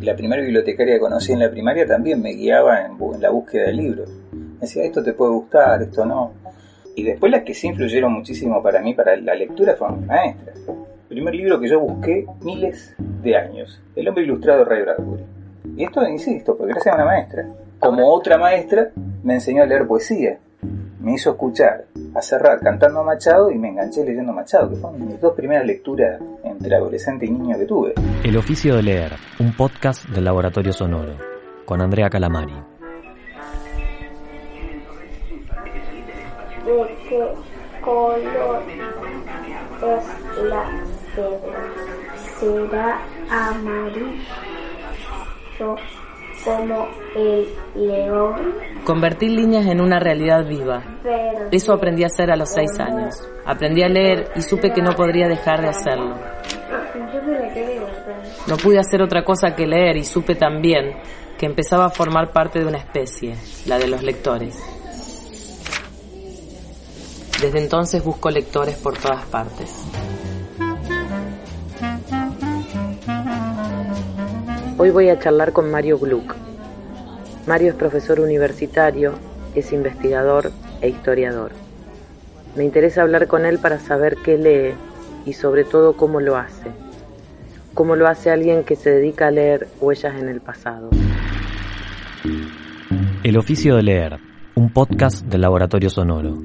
La primera bibliotecaria que conocí en la primaria también me guiaba en, en la búsqueda de libros. Me decía, esto te puede gustar, esto no. Y después las que sí influyeron muchísimo para mí, para la lectura, fueron mis maestras. El primer libro que yo busqué miles de años, El hombre ilustrado Ray Bradbury. Y esto, insisto, porque gracias a una maestra. Como otra maestra, me enseñó a leer poesía. Me hizo escuchar a Serrat cantando a Machado y me enganché leyendo Machado, que fueron mis dos primeras lecturas entre adolescente y niño que tuve. El oficio de leer, un podcast del Laboratorio Sonoro, con Andrea Calamari. ¿De qué color es la cebra? ¿Será amarillo como el león? Convertir líneas en una realidad viva. Eso aprendí a hacer a los seis años. Aprendí a leer y supe que no podría dejar de hacerlo. No pude hacer otra cosa que leer y supe también que empezaba a formar parte de una especie, la de los lectores. Desde entonces busco lectores por todas partes. Hoy voy a charlar con Mario Gluck. Mario es profesor universitario, es investigador e historiador. Me interesa hablar con él para saber qué lee y sobre todo cómo lo hace. Cómo lo hace alguien que se dedica a leer huellas en el pasado. El oficio de leer, un podcast del Laboratorio Sonoro.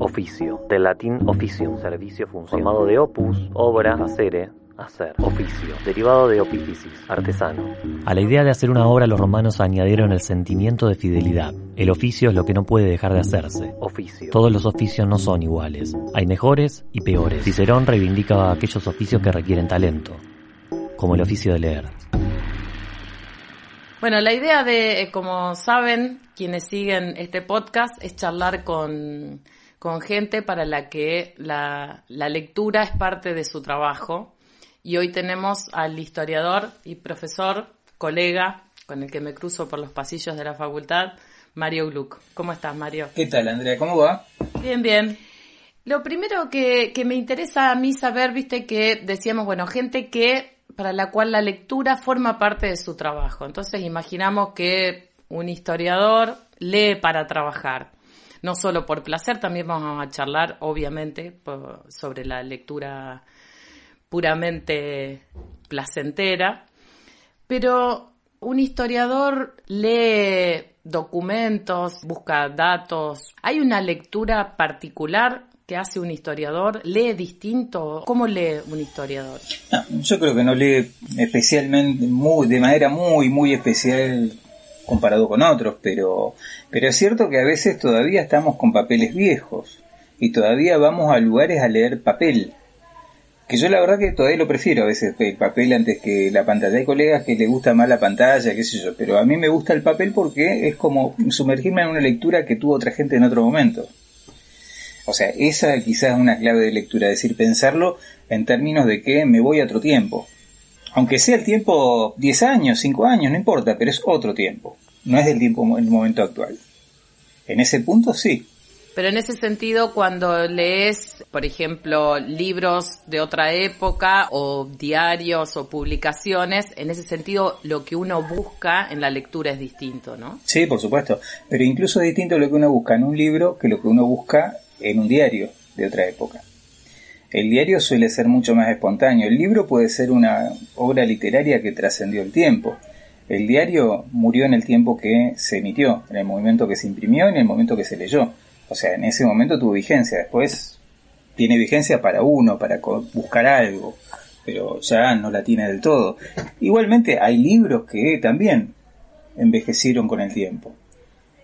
Oficio, del latín officium, servicio, función. Formado de opus, obra, hacere, hacer. Oficio, derivado de opificis, artesano. A la idea de hacer una obra los romanos añadieron el sentimiento de fidelidad. El oficio es lo que no puede dejar de hacerse. Oficio. Todos los oficios no son iguales. Hay mejores y peores. Cicerón reivindica aquellos oficios que requieren talento, como el oficio de leer. Bueno, la idea de, eh, como saben, quienes siguen este podcast, es charlar con, con gente para la que la, la lectura es parte de su trabajo. Y hoy tenemos al historiador y profesor, colega, con el que me cruzo por los pasillos de la facultad, Mario Gluck. ¿Cómo estás, Mario? ¿Qué tal, Andrea? ¿Cómo va? Bien, bien. Lo primero que, que me interesa a mí saber, viste, que decíamos, bueno, gente que para la cual la lectura forma parte de su trabajo. Entonces imaginamos que un historiador lee para trabajar. No solo por placer, también vamos a charlar, obviamente, por- sobre la lectura puramente placentera. Pero un historiador lee documentos, busca datos. ¿Hay una lectura particular que hace un historiador? ¿Lee distinto? ¿Cómo lee un historiador? No, yo creo que no lee especialmente, muy, de manera muy, muy especial comparado con otros, pero, pero es cierto que a veces todavía estamos con papeles viejos y todavía vamos a lugares a leer papel. Que yo la verdad que todavía lo prefiero a veces el papel antes que la pantalla. Hay colegas que les gusta más la pantalla, qué sé yo, pero a mí me gusta el papel porque es como sumergirme en una lectura que tuvo otra gente en otro momento. O sea, esa quizás es una clave de lectura, es decir, pensarlo en términos de que me voy a otro tiempo. Aunque sea el tiempo 10 años, 5 años, no importa, pero es otro tiempo. No es el tiempo, el momento actual. En ese punto sí. Pero en ese sentido, cuando lees, por ejemplo, libros de otra época o diarios o publicaciones, en ese sentido lo que uno busca en la lectura es distinto, ¿no? Sí, por supuesto. Pero incluso es distinto lo que uno busca en un libro que lo que uno busca en un diario de otra época. El diario suele ser mucho más espontáneo. El libro puede ser una obra literaria que trascendió el tiempo. El diario murió en el tiempo que se emitió, en el momento que se imprimió en el momento que se leyó. O sea, en ese momento tuvo vigencia. Después tiene vigencia para uno, para buscar algo, pero ya no la tiene del todo. Igualmente hay libros que también envejecieron con el tiempo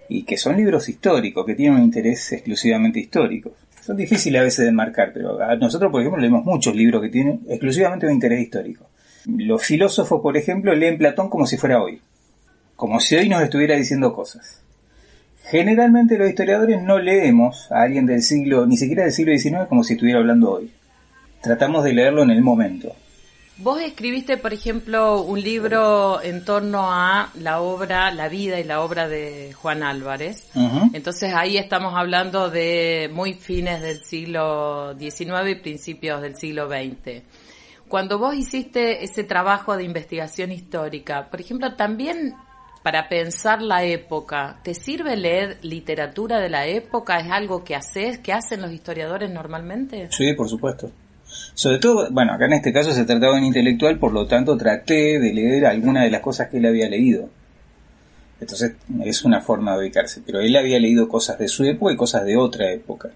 y que son libros históricos, que tienen un interés exclusivamente histórico. Son difíciles a veces de marcar, pero a- nosotros, por ejemplo, leemos muchos libros que tienen exclusivamente un interés histórico. Los filósofos, por ejemplo, leen Platón como si fuera hoy, como si hoy nos estuviera diciendo cosas. Generalmente los historiadores no leemos a alguien del siglo, ni siquiera del siglo XIX, como si estuviera hablando hoy. Tratamos de leerlo en el momento. Vos escribiste, por ejemplo, un libro en torno a la obra, la vida y la obra de Juan Álvarez. Entonces ahí estamos hablando de muy fines del siglo XIX y principios del siglo XX. Cuando vos hiciste ese trabajo de investigación histórica, por ejemplo, también para pensar la época, ¿te sirve leer literatura de la época? ¿Es algo que haces, que hacen los historiadores normalmente? Sí, por supuesto. Sobre todo, bueno, acá en este caso se trataba de un intelectual, por lo tanto traté de leer alguna de las cosas que él había leído. Entonces es una forma de ubicarse, pero él había leído cosas de su época y cosas de otra época.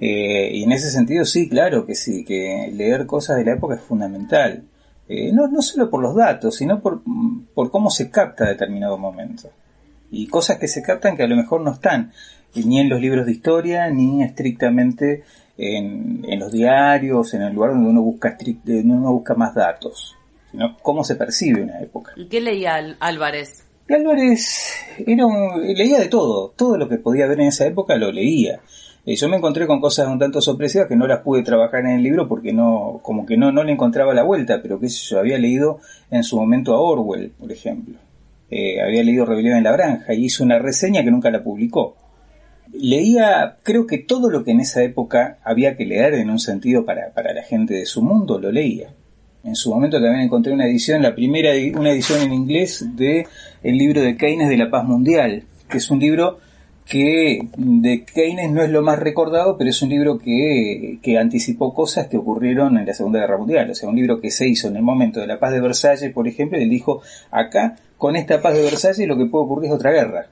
Eh, y en ese sentido sí, claro que sí, que leer cosas de la época es fundamental. Eh, no, no solo por los datos, sino por, por cómo se capta determinado momento. Y cosas que se captan que a lo mejor no están ni en los libros de historia, ni estrictamente en, en los diarios, en el lugar donde uno busca, uno busca más datos, sino cómo se percibe una época. ¿Y qué leía Álvarez? Álvarez era leía de todo, todo lo que podía ver en esa época lo leía. Eh, yo me encontré con cosas un tanto sorpresivas que no las pude trabajar en el libro porque no, como que no, no le encontraba la vuelta, pero que yo había leído en su momento a Orwell, por ejemplo. Eh, había leído Rebelión en la Granja y hizo una reseña que nunca la publicó. Leía, creo que todo lo que en esa época había que leer en un sentido para, para la gente de su mundo, lo leía. En su momento también encontré una edición, la primera, una edición en inglés de el libro de Keynes de la paz mundial, que es un libro que de Keynes no es lo más recordado, pero es un libro que, que, anticipó cosas que ocurrieron en la Segunda Guerra Mundial. O sea, un libro que se hizo en el momento de la paz de Versalles, por ejemplo, y él dijo, acá, con esta paz de Versalles, lo que puede ocurrir es otra guerra.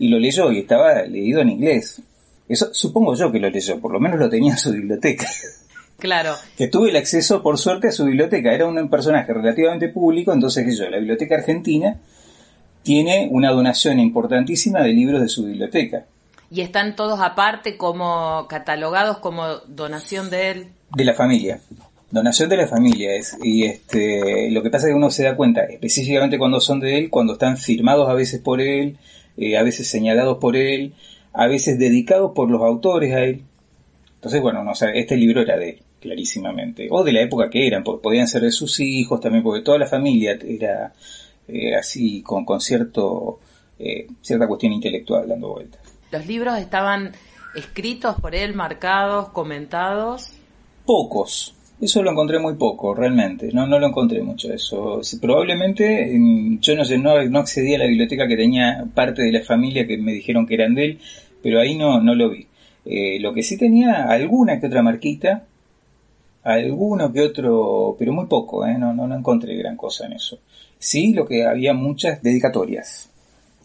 Y lo leyó y estaba leído en inglés. Eso supongo yo que lo leyó, por lo menos lo tenía en su biblioteca. Claro. Que tuve el acceso, por suerte, a su biblioteca. Era un personaje relativamente público, entonces que yo, la Biblioteca Argentina, tiene una donación importantísima de libros de su biblioteca. ¿Y están todos aparte como catalogados como donación de él? De la familia. Donación de la familia es. Y este, lo que pasa es que uno se da cuenta, específicamente cuando son de él, cuando están firmados a veces por él, eh, a veces señalados por él, a veces dedicados por los autores a él. Entonces, bueno, no, este libro era de él, clarísimamente. O de la época que eran, podían ser de sus hijos también, porque toda la familia era eh, así con, con cierto, eh, cierta cuestión intelectual dando vueltas. ¿Los libros estaban escritos por él, marcados, comentados? Pocos. Eso lo encontré muy poco, realmente. No, no lo encontré mucho eso. Probablemente yo no sé, no, no accedí a la biblioteca que tenía parte de la familia que me dijeron que eran de él, pero ahí no, no lo vi. Eh, lo que sí tenía alguna que otra marquita, alguno que otro, pero muy poco, ¿eh? no, no, no encontré gran cosa en eso. Sí, lo que había muchas dedicatorias.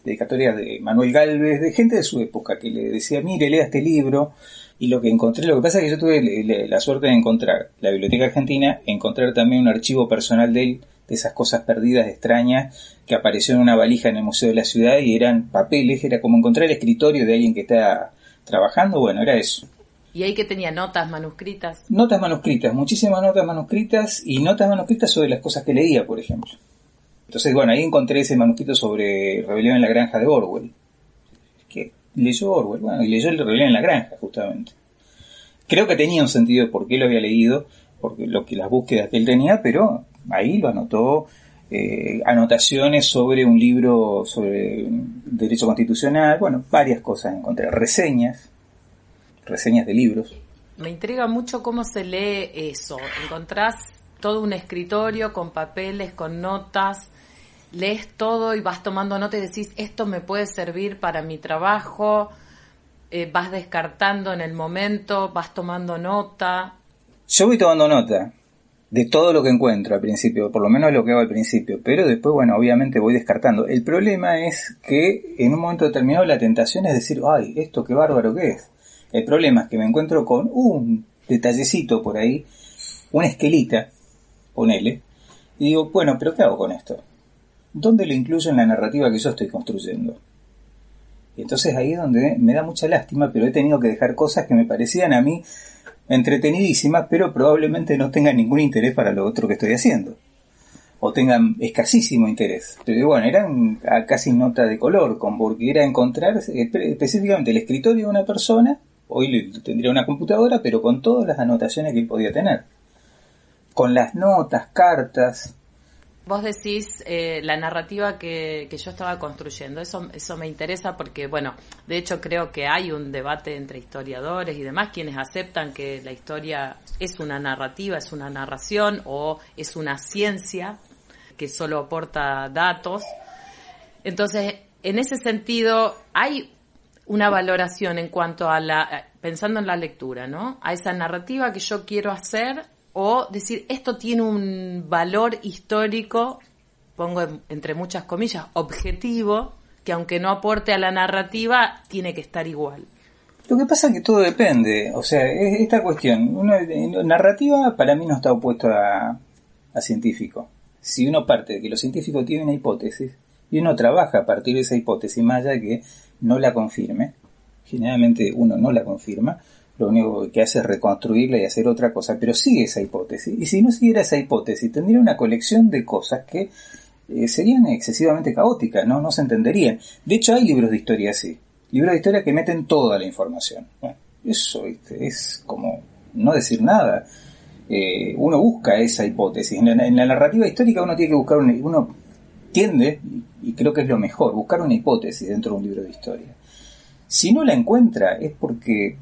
Dedicatorias de Manuel Galvez, de gente de su época, que le decía, mire, lea este libro. Y lo que encontré, lo que pasa es que yo tuve la suerte de encontrar la Biblioteca Argentina, encontrar también un archivo personal de él, de esas cosas perdidas, extrañas, que apareció en una valija en el Museo de la Ciudad y eran papeles, era como encontrar el escritorio de alguien que está trabajando, bueno, era eso. ¿Y ahí que tenía notas manuscritas? Notas manuscritas, muchísimas notas manuscritas y notas manuscritas sobre las cosas que leía, por ejemplo. Entonces, bueno, ahí encontré ese manuscrito sobre Rebelión en la Granja de Orwell. Que leyó Orwell, bueno, y leyó el Rebelión en la Granja, justamente. Creo que tenía un sentido de por qué lo había leído, porque lo que las búsquedas que él tenía, pero ahí lo anotó. Eh, anotaciones sobre un libro sobre derecho constitucional, bueno, varias cosas encontré, reseñas, reseñas de libros. Me intriga mucho cómo se lee eso. Encontrás todo un escritorio con papeles, con notas, lees todo y vas tomando nota y decís, esto me puede servir para mi trabajo, eh, vas descartando en el momento, vas tomando nota. Yo voy tomando nota de todo lo que encuentro al principio, por lo menos lo que hago al principio, pero después, bueno, obviamente voy descartando. El problema es que en un momento determinado la tentación es decir, ay, esto qué bárbaro que es. El problema es que me encuentro con un detallecito por ahí, una esquelita, ponele, y digo, bueno, pero ¿qué hago con esto? ¿Dónde lo incluyo en la narrativa que yo estoy construyendo? Y entonces ahí es donde me da mucha lástima, pero he tenido que dejar cosas que me parecían a mí entretenidísimas, pero probablemente no tengan ningún interés para lo otro que estoy haciendo. O tengan escasísimo interés. Pero bueno, eran casi nota de color, con porque era encontrar específicamente el escritorio de una persona, hoy tendría una computadora, pero con todas las anotaciones que podía tener. Con las notas, cartas, Vos decís eh, la narrativa que, que, yo estaba construyendo, eso, eso me interesa porque, bueno, de hecho creo que hay un debate entre historiadores y demás quienes aceptan que la historia es una narrativa, es una narración o es una ciencia que solo aporta datos. Entonces, en ese sentido, hay una valoración en cuanto a la, pensando en la lectura, ¿no? A esa narrativa que yo quiero hacer o decir, esto tiene un valor histórico, pongo entre muchas comillas, objetivo, que aunque no aporte a la narrativa, tiene que estar igual. Lo que pasa es que todo depende, o sea, esta cuestión, una, narrativa para mí no está opuesto a, a científico. Si uno parte de que los científicos tienen una hipótesis y uno trabaja a partir de esa hipótesis, más allá de que no la confirme, generalmente uno no la confirma, lo único que hace es reconstruirla y hacer otra cosa, pero sigue esa hipótesis. Y si no siguiera esa hipótesis, tendría una colección de cosas que eh, serían excesivamente caóticas, ¿no? no se entenderían. De hecho, hay libros de historia así, libros de historia que meten toda la información. Bueno, eso es como no decir nada. Eh, uno busca esa hipótesis. En la, narrativa histórica uno tiene que buscar una, uno tiende, y creo que es lo mejor, buscar una hipótesis dentro de un libro de historia. Si no la encuentra es porque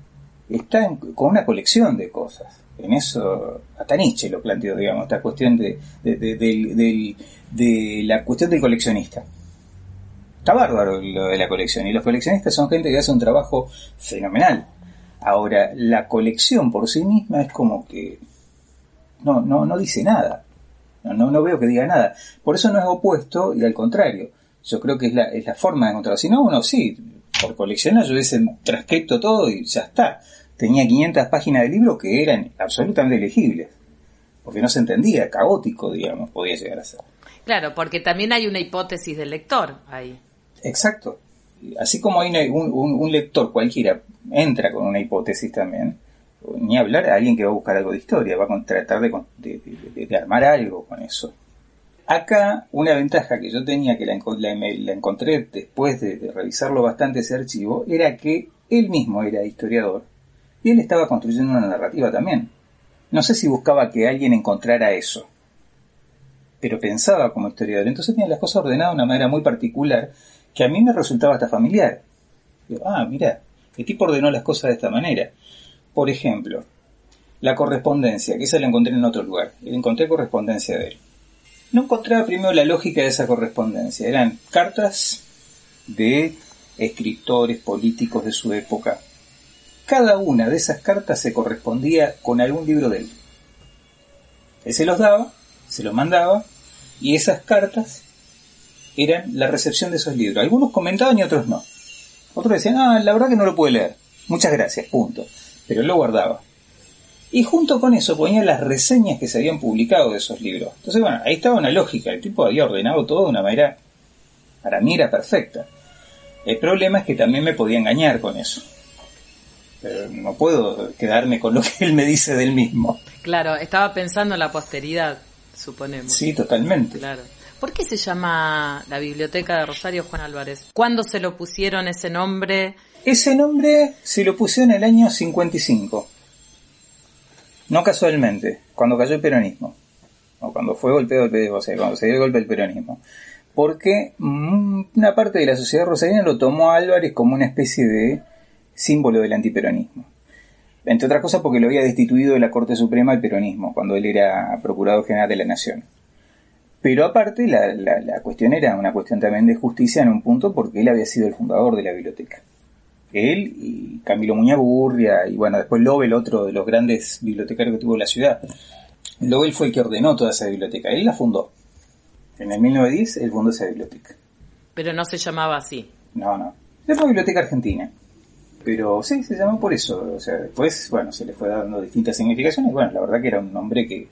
está con una colección de cosas. En eso, hasta Nietzsche lo planteó, digamos, esta cuestión de, de, la cuestión del coleccionista. Está bárbaro lo de la colección, y los coleccionistas son gente que hace un trabajo fenomenal. Ahora, la colección por sí misma es como que no, no, no dice nada. No, no, veo que diga nada. Por eso no es opuesto y al contrario. Yo creo que es la, es la forma de encontrarlo. Si no, uno sí, por coleccionar yo hubiese transcrito todo y ya está tenía 500 páginas de libro que eran absolutamente legibles, porque no se entendía, caótico, digamos, podía llegar a ser. Claro, porque también hay una hipótesis del lector ahí. Exacto. Así como hay un, lector cualquiera entra con una hipótesis también, ni hablar a alguien que va a buscar algo de historia, va a tratar de, armar algo con eso. Acá una ventaja que yo tenía, que la, la encontré después de, revisarlo bastante ese archivo, era que él mismo era historiador y él estaba construyendo una narrativa también. No sé si buscaba que alguien encontrara eso, pero pensaba como historiador. Entonces tenía las cosas ordenadas de una manera muy particular que a mí me resultaba hasta familiar. ah, mira, el tipo ordenó las cosas de esta manera. Por ejemplo, la correspondencia, que esa la encontré en otro lugar. Encontré correspondencia de él. No encontraba primero la lógica de esa correspondencia. Eran cartas de escritores políticos de su época, cada una de esas cartas se correspondía con algún libro de él. Él se los daba, se los mandaba, y esas cartas eran la recepción de esos libros. Algunos comentaban y otros no. Otros decían, ah, la verdad que no lo puede leer. Muchas gracias, punto. Pero lo guardaba. Y junto con eso ponía las reseñas que se habían publicado de esos libros. Entonces, bueno, ahí estaba una lógica. El tipo había ordenado todo de una manera, para mí era perfecta. El problema es que también me podía engañar con eso pero no puedo quedarme con lo que él me dice del mismo. Claro, estaba pensando en la posteridad, suponemos. Sí, totalmente. Claro. ¿Por qué se llama la Biblioteca de Rosario Juan Álvarez? ¿Cuándo se lo pusieron ese nombre? Ese nombre se lo pusieron en el año 55. No casualmente, cuando cayó el peronismo. O cuando fue golpeado el o sea, cuando se dio el golpe del peronismo. Porque mm, una parte de la sociedad rosarina lo tomó a Álvarez como una especie de símbolo del antiperonismo. Entre otras cosas porque lo había destituido de la Corte Suprema el peronismo, cuando él era Procurador General de la Nación. Pero aparte, la, la, cuestión era una cuestión también de justicia en un punto porque él había sido el fundador de la biblioteca. Él y Camilo Muñagurria y bueno, después Lobel, otro de los grandes bibliotecarios que tuvo la ciudad. Lobel fue el que ordenó toda esa biblioteca, él la fundó. En el 1910 él fundó esa biblioteca. Pero no se llamaba así. No, no. Es la Biblioteca Argentina. Pero sí, se llamó por eso. O sea, después, bueno, se le fue dando distintas significaciones. Bueno, la verdad que era un nombre que,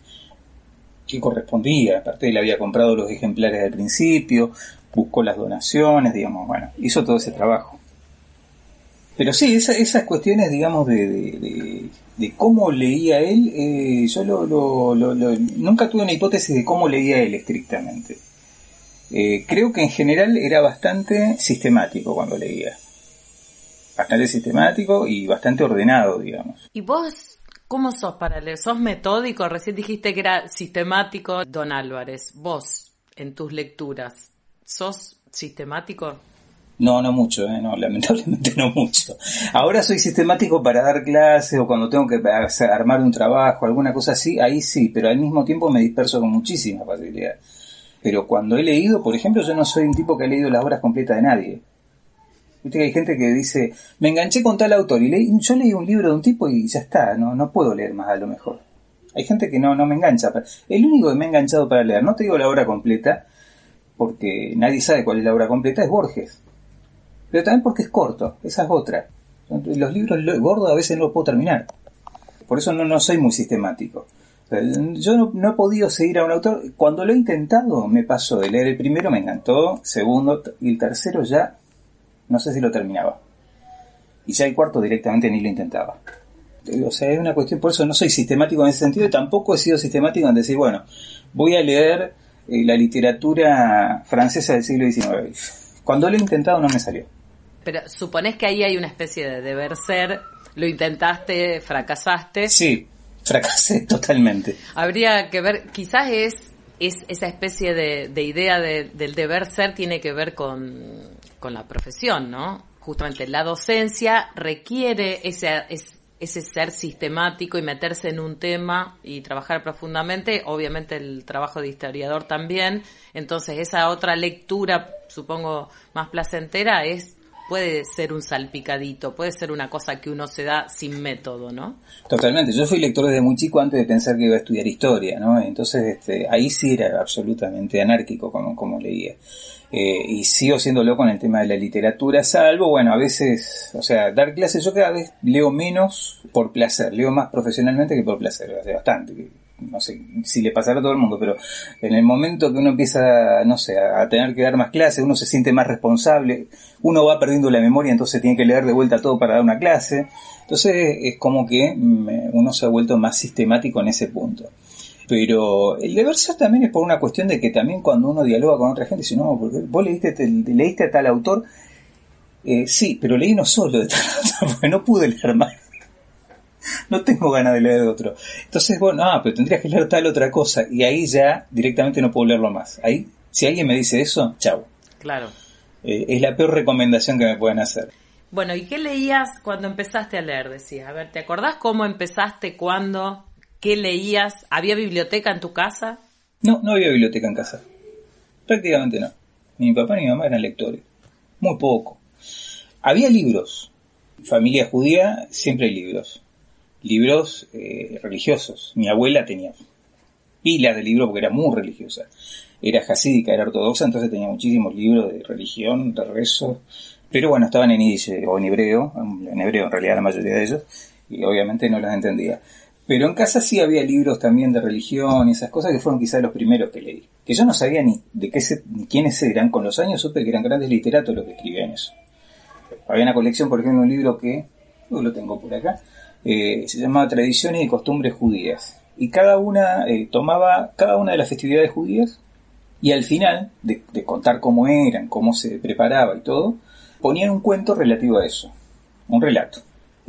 que correspondía. Aparte, él había comprado los ejemplares al principio, buscó las donaciones, digamos, bueno, hizo todo ese trabajo. Pero sí, esas cuestiones, digamos, de, de, cómo leía él, eh, yo lo, nunca tuve una hipótesis de cómo leía él estrictamente. Eh, creo que en general era bastante sistemático cuando leía bastante sistemático y bastante ordenado, digamos. ¿Y vos cómo sos para leer? ¿Sos metódico? Recién dijiste que era sistemático Don Álvarez. ¿Vos en tus lecturas. ¿Sos sistemático? No, no mucho, ¿eh? no, lamentablemente no mucho. Ahora soy sistemático para dar clases o cuando tengo que armar un trabajo, alguna cosa así, ahí sí, pero al mismo tiempo me disperso con muchísima facilidad. Pero cuando he leído, por ejemplo, yo no soy un tipo que ha leído las obras completas de nadie. Viste que hay gente que dice, me enganché con tal autor y leí, yo leí un libro de un tipo y ya está, no, no puedo leer más a lo mejor. Hay gente que no, no me engancha. El único que me ha enganchado para leer, no te digo la obra completa, porque nadie sabe cuál es la obra completa, es Borges. Pero también porque es corto, esa es otra. Los libros gordos a veces no los puedo terminar. Por eso no, no soy muy sistemático. Yo no, no, he podido seguir a un autor. Cuando lo he intentado, me pasó de leer el primero, me encantó, segundo y el tercero ya no sé si lo terminaba. Y ya el cuarto directamente ni lo intentaba. O sea, es una cuestión, por eso no soy sistemático en ese sentido y tampoco he sido sistemático en decir, bueno, voy a leer eh, la literatura francesa del siglo XIX. Cuando lo he intentado no me salió. Pero suponés que ahí hay una especie de deber ser, lo intentaste, fracasaste. Sí, fracasé totalmente. Habría que ver, quizás es, es esa especie de, de idea del deber ser tiene que ver con con la profesión, ¿no? Justamente la docencia requiere ese, ese ser sistemático y meterse en un tema y trabajar profundamente, obviamente el trabajo de historiador también, entonces esa otra lectura, supongo, más placentera es puede ser un salpicadito, puede ser una cosa que uno se da sin método, ¿no? Totalmente. Yo fui lector desde muy chico antes de pensar que iba a estudiar historia, ¿no? Entonces, este, ahí sí era absolutamente anárquico como, como leía. Eh, y sigo siendo loco en el tema de la literatura, salvo, bueno, a veces, o sea, dar clases, yo cada vez leo menos por placer, leo más profesionalmente que por placer, hace bastante, no sé si le pasará a todo el mundo, pero en el momento que uno empieza, no sé, a tener que dar más clases, uno se siente más responsable, uno va perdiendo la memoria, entonces tiene que leer de vuelta todo para dar una clase, entonces es como que uno se ha vuelto más sistemático en ese punto. Pero el deber ser también es por una cuestión de que también cuando uno dialoga con otra gente, dice, no, porque vos leíste, leíste a tal autor, eh, sí, pero leí no solo de tal autor, porque no pude leer más. no tengo ganas de leer de otro. Entonces, bueno, ah, pero tendrías que leer tal otra cosa, y ahí ya directamente no puedo leerlo más. Ahí, si alguien me dice eso, chao. Claro. Eh, es la peor recomendación que me pueden hacer. Bueno, ¿y qué leías cuando empezaste a leer? Decías, a ver, ¿te acordás cómo empezaste, cuándo? ¿Qué leías? ¿Había biblioteca en tu casa? No, no había biblioteca en casa. Prácticamente no. Ni mi papá ni mi mamá eran lectores. Muy poco. Había libros. Familia judía, siempre hay libros. Libros eh, religiosos. Mi abuela tenía pilas de libros porque era muy religiosa. Era jasídica, era ortodoxa, entonces tenía muchísimos libros de religión, de rezo. Pero bueno, estaban en yiddish o en hebreo, en hebreo en realidad la mayoría de ellos, y obviamente no los entendía. Pero en casa sí había libros también de religión y esas cosas que fueron quizás los primeros que leí. Que yo no sabía ni de qué se, ni quiénes eran. Con los años supe que eran grandes literatos los que escribían eso. Había una colección, por ejemplo, un libro que, lo tengo por acá, eh, se llamaba Tradiciones y Costumbres Judías. Y cada una eh, tomaba cada una de las festividades judías y al final, de, de contar cómo eran, cómo se preparaba y todo, ponían un cuento relativo a eso. Un relato.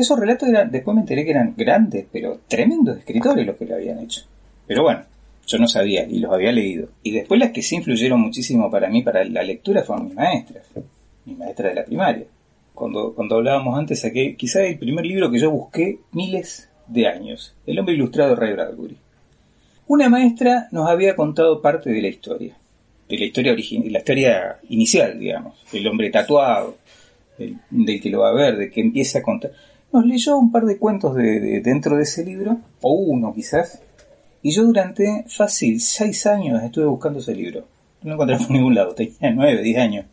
Esos relatos eran, después me enteré que eran grandes, pero tremendos escritores los que lo habían hecho. Pero bueno, yo no sabía y los había leído. Y después las que sí influyeron muchísimo para mí, para la lectura, fueron mis maestras, mis maestras de la primaria. Cuando, cuando hablábamos antes, saqué quizá el primer libro que yo busqué miles de años, El hombre ilustrado Ray Bradbury. Una maestra nos había contado parte de la historia, de la historia la historia inicial, digamos, el hombre tatuado, del que lo va a ver, de que empieza a contar nos leyó un par de cuentos de, dentro de ese libro, o uno quizás, y yo durante fácil seis años estuve buscando ese libro. No lo encontré por ningún lado, tenía nueve, diez años.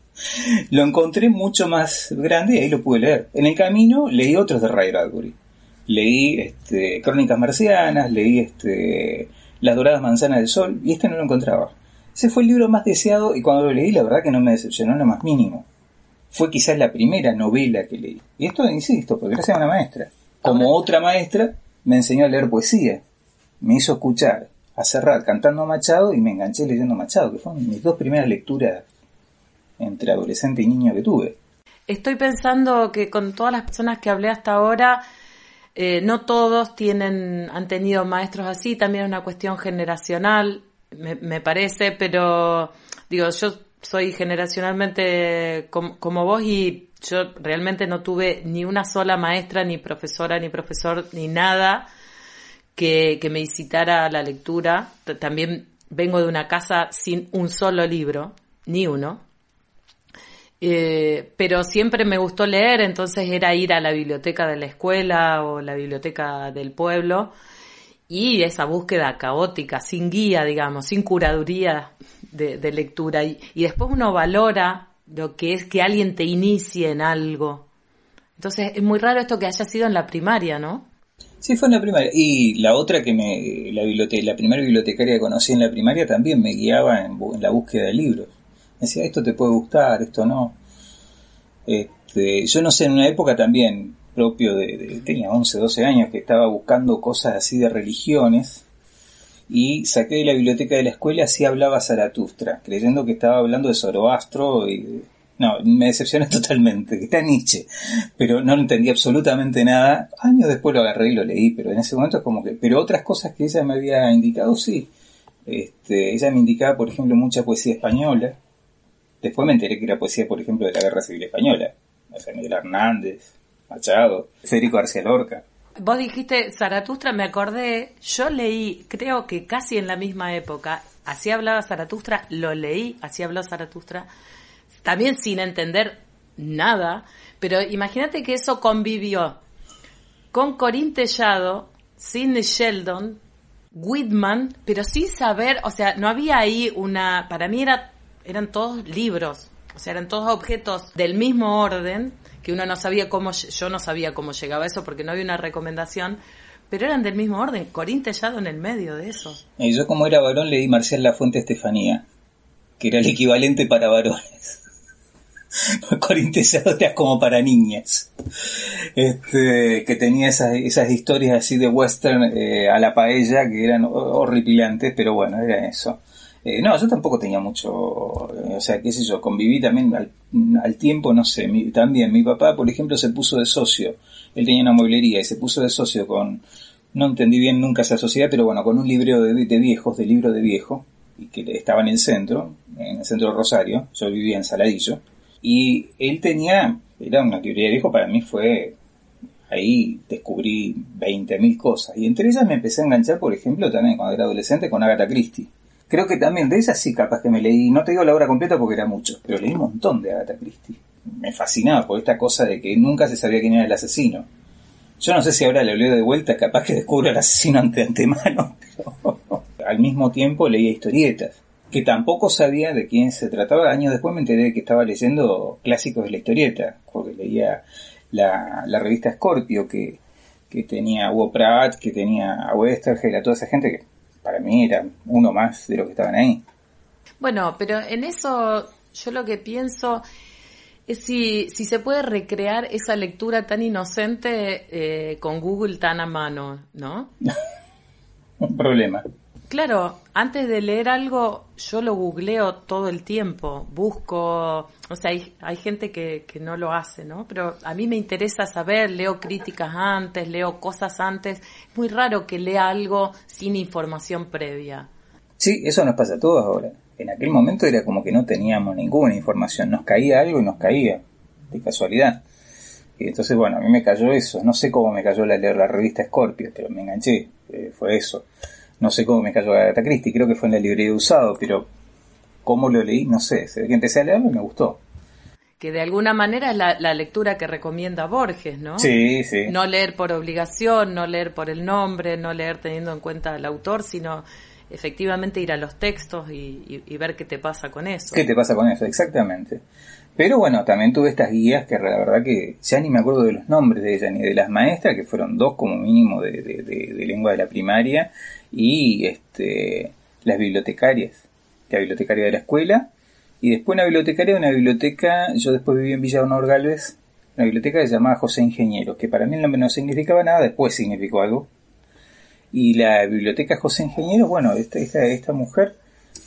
Lo encontré mucho más grande y ahí lo pude leer. En el camino leí otros de Ray Bradbury. Leí este, Crónicas Marcianas, leí este, Las Doradas Manzanas del Sol y este no lo encontraba. Ese fue el libro más deseado y cuando lo leí la verdad que no me decepcionó lo más mínimo fue quizás la primera novela que leí. Y esto, insisto, porque gracias a una maestra. Como otra maestra, me enseñó a leer poesía. Me hizo escuchar a Serrat cantando Machado y me enganché leyendo Machado, que fueron mis dos primeras lecturas entre adolescente y niño que tuve. Estoy pensando que con todas las personas que hablé hasta ahora, eh, no todos tienen, han tenido maestros así, también es una cuestión generacional, me, me parece, pero digo, yo soy generacionalmente como, como vos y yo realmente no tuve ni una sola maestra, ni profesora, ni profesor, ni nada que, que me incitara la lectura. También vengo de una casa sin un solo libro, ni uno. Eh, pero siempre me gustó leer, entonces era ir a la biblioteca de la escuela o la biblioteca del pueblo y esa búsqueda caótica, sin guía, digamos, sin curaduría de, de lectura. Y, después uno valora lo que es que alguien te inicie en algo. Entonces es muy raro esto que haya sido en la primaria, ¿no? Sí, fue en la primaria. Y la otra que me, la, biblioteca, la primera bibliotecaria que conocí en la primaria también me guiaba en, la búsqueda de libros. Me decía, esto te puede gustar, esto no. Este, yo no sé, en una época también propio de, de- tenía 11, 12 años, que estaba buscando cosas así de religiones y saqué de la biblioteca de la escuela así hablaba Zaratustra, creyendo que estaba hablando de Zoroastro y no, me decepcioné totalmente, que está Nietzsche, pero no entendí absolutamente nada. Años después lo agarré y lo leí, pero en ese momento es como que, pero otras cosas que ella me había indicado, sí. Este, ella me indicaba, por ejemplo, mucha poesía española. Después me enteré que era poesía, por ejemplo, de la Guerra Civil Española. Miguel Hernández, Machado, Federico García Lorca. Vos dijiste Zaratustra, me acordé, yo leí, creo que casi en la misma época, así hablaba Zaratustra, lo leí, así habló Zaratustra, también sin entender nada, pero imagínate que eso convivió con Corín Tellado, Sidney Sheldon, Whitman, pero sin saber, o sea, no había ahí una, para mí era, eran todos libros, o sea, eran todos objetos del mismo orden, que uno no sabía cómo, yo no sabía cómo llegaba eso porque no había una recomendación, pero eran del mismo orden, Corín Tellado en el medio de eso. Y yo como era varón leí Marcial La Fuente Estefanía, que era el equivalente para varones. Corintesado era como para niñas. Este, que tenía esas, esas historias así de western eh, a la paella que eran horripilantes, pero bueno, era eso. Eh, no, yo tampoco tenía mucho, eh, o sea, qué sé yo, conviví también al, al tiempo, no sé, mi- también mi papá, por ejemplo, se puso de socio, él tenía una mueblería y se puso de socio con, no entendí bien nunca esa sociedad, pero bueno, con un librero de, de viejos, de libro de viejo, y que estaba en el centro, en el centro de Rosario, yo vivía en Saladillo, y él tenía, era una librería de viejo, para mí fue, ahí descubrí 20.000 cosas, y entre ellas me empecé a enganchar, por ejemplo, también cuando era adolescente con Agatha Christie. Creo que también de esas sí capaz que me leí, no te digo la obra completa porque era mucho, pero leí un montón de Agatha Christie. Me fascinaba por esta cosa de que nunca se sabía quién era el asesino. Yo no sé si ahora lo leo de vuelta, capaz que descubro al asesino ante antemano, pero al mismo tiempo leía historietas, que tampoco sabía de quién se trataba. Años después me enteré de que estaba leyendo clásicos de la historieta, porque leía la, la revista Scorpio, que, que tenía a Hugo Pratt, que tenía a Westergel, a toda esa gente que para mí era uno más de los que estaban ahí. Bueno, pero en eso yo lo que pienso es si, si se puede recrear esa lectura tan inocente eh, con Google tan a mano, ¿no? Un problema. Claro, antes de leer algo yo lo googleo todo el tiempo, busco, o sea, hay, hay gente que, no lo hace, ¿no? Pero a mí me interesa saber, leo críticas antes, leo cosas antes, es muy raro que lea algo sin información previa. Sí, eso nos pasa a todos ahora. En aquel momento era como que no teníamos ninguna información, nos caía algo y nos caía, de casualidad. Y entonces, bueno, a mí me cayó eso. No sé cómo me cayó la leer la revista Scorpio, pero me enganché, eh, fue eso. No sé cómo me cayó Agatha Christie, creo que fue en la librería de usado, pero cómo lo leí, no sé. Que empecé a leerlo y me gustó. Que de alguna manera es la, la lectura que recomienda Borges, ¿no? Sí, sí. No leer por obligación, no leer por el nombre, no leer teniendo en cuenta al autor, sino efectivamente ir a los textos y, y- y ver qué te pasa con eso. ¿Qué te pasa con eso? Exactamente. Pero bueno, también tuve estas guías que la verdad que ya ni me acuerdo de los nombres de ella ni de las maestras, que fueron dos como mínimo de, de- de- de lengua de la primaria, y este las bibliotecarias, la bibliotecaria de la escuela, y después una bibliotecaria de una biblioteca, yo después viví en Villa Honor Galvez, una biblioteca que se llamaba José Ingeniero, que para mí nombre no significaba nada, después significó algo. Y la biblioteca José Ingeniero, bueno, esta, esta, esta mujer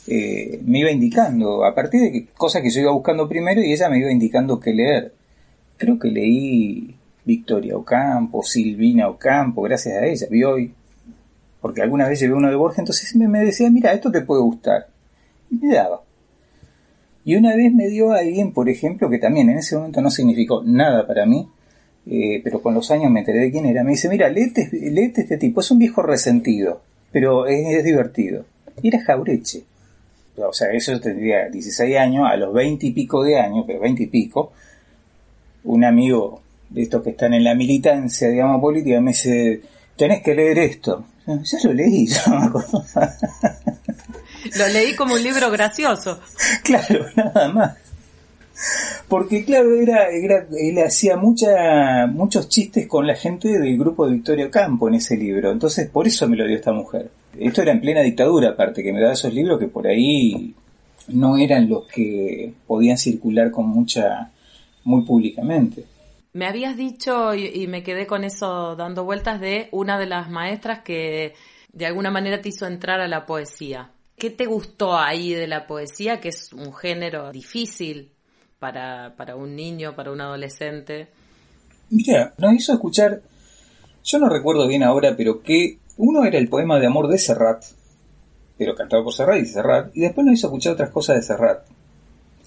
eh, me iba indicando, a partir de cosas que yo iba buscando primero y ella me iba indicando qué leer. Creo que leí Victoria Ocampo, Silvina Ocampo, gracias a ella, vi hoy, porque alguna vez llevé uno de Borges, entonces me, decía, mira, esto te puede gustar. Y me daba. Y una vez me dio a alguien, por ejemplo, que también en ese momento no significó nada para mí, eh, pero con los años me enteré de quién era. Me dice, mira, léete, este tipo, es un viejo resentido, pero es, divertido. Y era Jaureche. O sea, eso tendría 16 años, a los 20 y pico de años, pero 20 y pico, un amigo de estos que están en la militancia, digamos, política, me dice, tenés que leer esto. Ya lo leí, yo me acuerdo. Lo leí como un libro gracioso. Claro, nada más. Porque claro, era, era, él hacía mucha, muchos chistes con la gente del grupo de Victorio Campo en ese libro. Entonces, por eso me lo dio esta mujer. Esto era en plena dictadura, aparte, que me daba esos libros que por ahí no eran los que podían circular con mucha, muy públicamente. Me habías dicho, y, me quedé con eso dando vueltas, de una de las maestras que de alguna manera te hizo entrar a la poesía. ¿Qué te gustó ahí de la poesía, que es un género difícil para, para un niño, para un adolescente? Mira, nos hizo escuchar, yo no recuerdo bien ahora, pero que uno era el poema de amor de Serrat, pero cantado por Serrat y Serrat, y después nos hizo escuchar otras cosas de Serrat,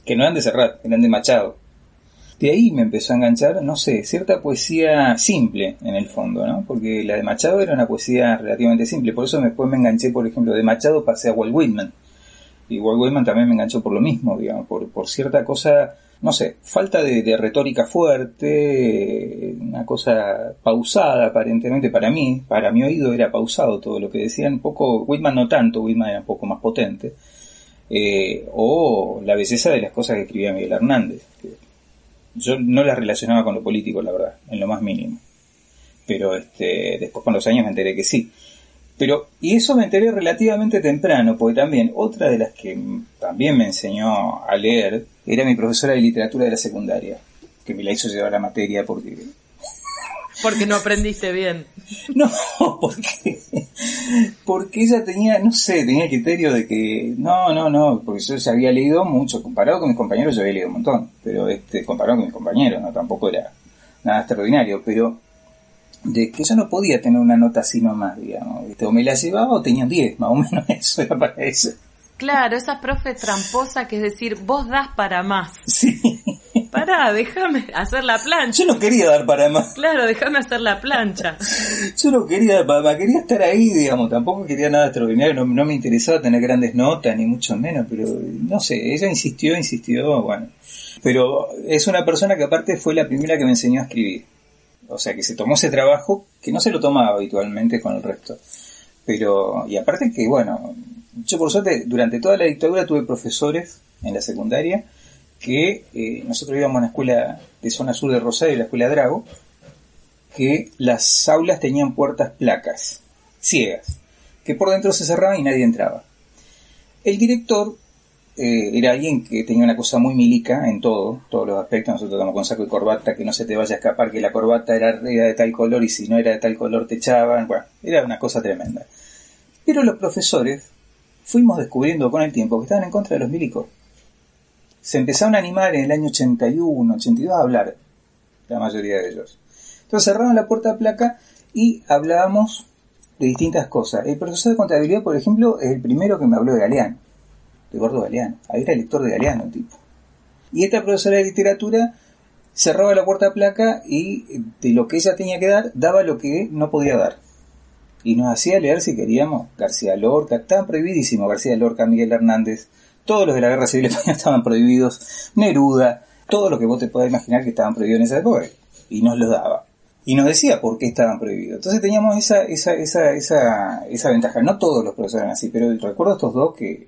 que no eran de Serrat, eran de Machado. De ahí me empezó a enganchar, no sé, cierta poesía simple en el fondo, ¿no? Porque la de Machado era una poesía relativamente simple, por eso después me enganché, por ejemplo, de Machado pasé a Walt Whitman. Y Walt Whitman también me enganchó por lo mismo, digamos, por, por cierta cosa, no sé, falta de, retórica fuerte, una cosa pausada aparentemente para mí, para mi oído era pausado todo lo que decían, un poco, Whitman no tanto, Whitman era un poco más potente, eh, o la belleza de las cosas que escribía Miguel Hernández, yo no las relacionaba con lo político, la verdad, en lo más mínimo. Pero este, después con los años me enteré que sí. Pero, y eso me enteré relativamente temprano, porque también otra de las que también me enseñó a leer era mi profesora de literatura de la secundaria, que me la hizo llevar la materia porque porque no aprendiste bien. No, porque, porque ella tenía, no sé, tenía el criterio de que, no, no, no, porque yo ya había leído mucho, comparado con mis compañeros yo había leído un montón, pero este, comparado con mis compañeros, no, tampoco era nada extraordinario, pero de que ella no podía tener una nota así nomás, digamos, o me la llevaba o tenía un 10, más o menos eso era para eso. Claro, esa profe tramposa que es decir, vos das para más. Sí. Pará, déjame hacer la plancha. Yo no quería dar para más. Claro, déjame hacer la plancha. Yo no quería dar para más, quería estar ahí, digamos, tampoco quería nada extraordinario, no, no me interesaba tener grandes notas, ni mucho menos, pero no sé, ella insistió, insistió, bueno. Pero es una persona que aparte fue la primera que me enseñó a escribir. O sea, que se tomó ese trabajo que no se lo tomaba habitualmente con el resto. Pero, y aparte que, bueno, yo por suerte durante toda la dictadura tuve profesores en la secundaria que eh, nosotros íbamos a una escuela de zona sur de Rosario, la escuela Drago, que las aulas tenían puertas placas, ciegas, que por dentro se cerraban y nadie entraba. El director eh, era alguien que tenía una cosa muy milica en todo, todos los aspectos. Nosotros estamos con saco y corbata, que no se te vaya a escapar, que la corbata era, era de tal color y si no era de tal color te echaban. Bueno, era una cosa tremenda. Pero los profesores fuimos descubriendo con el tiempo que estaban en contra de los milicos. Se empezaron a animar en el año 81, 82 a hablar, la mayoría de ellos. Entonces cerraron la puerta a placa y hablábamos de distintas cosas. El profesor de contabilidad, por ejemplo, es el primero que me habló de Galeano, de Gordo Galeano. Ahí era el lector de Galeano, tipo. Y esta profesora de literatura cerraba la puerta a placa y de lo que ella tenía que dar, daba lo que no podía dar y nos hacía leer si queríamos García Lorca, estaban prohibidísimos García Lorca, Miguel Hernández, todos los de la Guerra Civil Española estaban prohibidos, Neruda, todo lo que vos te puedas imaginar que estaban prohibidos en esa época, y nos los daba. Y nos decía por qué estaban prohibidos. Entonces teníamos esa, esa, esa, esa, esa ventaja. No todos los profesores eran así, pero recuerdo estos dos que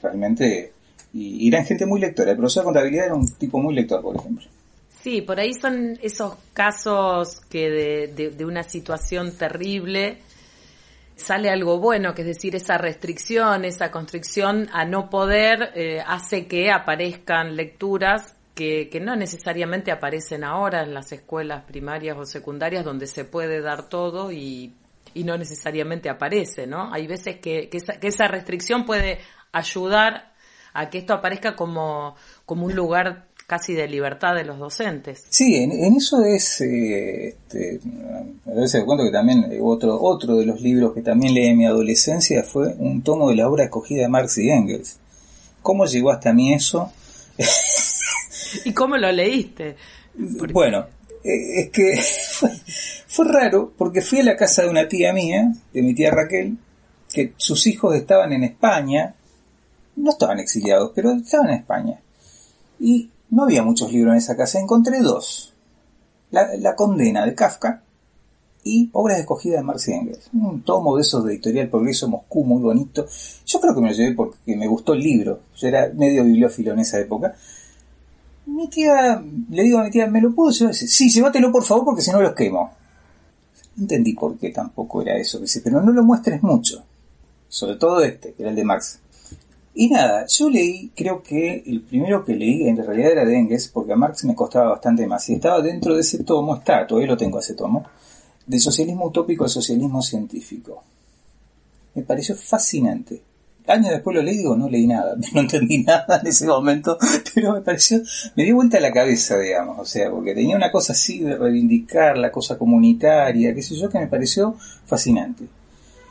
realmente y, eran gente muy lectora. El profesor de contabilidad era un tipo muy lector, por ejemplo. Sí, por ahí son esos casos que de, de, una situación terrible sale algo bueno, que es decir, esa restricción, esa constricción a no poder eh, hace que aparezcan lecturas que, que, no necesariamente aparecen ahora en las escuelas primarias o secundarias donde se puede dar todo y, y no necesariamente aparece, ¿no? Hay veces que, que, esa, que esa restricción puede ayudar a que esto aparezca como, como un lugar casi de libertad de los docentes. Sí, en, eso es, eh, este, a veces cuento que también eh, otro, otro de los libros que también leí en mi adolescencia fue un tomo de la obra escogida de Marx y Engels, ¿Cómo llegó hasta mí eso? ¿Y cómo lo leíste? Bueno, eh, es que fue, fue raro porque fui a la casa de una tía mía, de mi tía Raquel, que sus hijos estaban en España, no estaban exiliados, pero estaban en España. Y no había muchos libros en esa casa, encontré dos. La, condena de Kafka y Obras escogidas de Marx Engels. Un tomo de esos de Editorial Progreso Moscú, muy bonito. Yo creo que me lo llevé porque me gustó el libro. Yo era medio bibliófilo en esa época. Mi tía, le digo a mi tía, ¿me lo puedo llevar? Sí, llévatelo por favor porque si no los quemo. Entendí por qué tampoco era eso. Dice, pero no lo muestres mucho. Sobre todo este, que era el de Marx. Y nada, yo leí, creo que el primero que leí en realidad era de Engels, porque a Marx me costaba bastante más. Y estaba dentro de ese tomo, está, todavía lo tengo ese tomo, de socialismo utópico al socialismo científico. Me pareció fascinante. Años después lo leí digo, no leí nada, no entendí nada en ese momento, pero me pareció, me dio vuelta la cabeza, digamos, o sea, porque tenía una cosa así de reivindicar la cosa comunitaria, qué sé yo, que me pareció fascinante.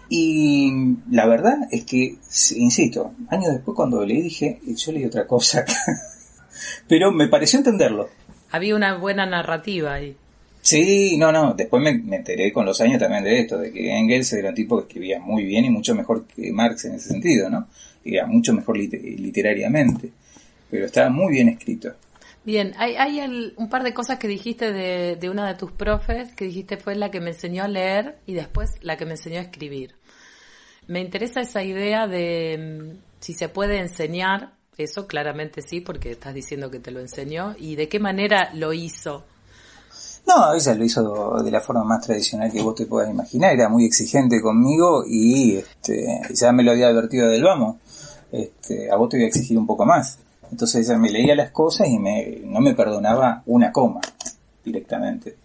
Y la verdad es que, insisto, años después cuando leí dije, yo leí otra cosa pero me pareció entenderlo. Había una buena narrativa ahí. Sí, no, no, después me, me, enteré con los años también de esto, de que Engels era un tipo que escribía muy bien y mucho mejor que Marx en ese sentido, ¿no? Era mucho mejor lit literariamente, pero estaba muy bien escrito. Bien, hay, hay el, un par de cosas que dijiste de, una de tus profes, que dijiste fue la que me enseñó a leer y después la que me enseñó a escribir. Me interesa esa idea de mm, si se puede enseñar, eso claramente sí, porque estás diciendo que te lo enseñó, y de qué manera lo hizo. No, ella lo hizo de la forma más tradicional que vos te puedas imaginar, era muy exigente conmigo y este, ya me lo había advertido del vamos, este, a vos te voy a exigir un poco más. Entonces ella me leía las cosas y me, no me perdonaba una coma directamente.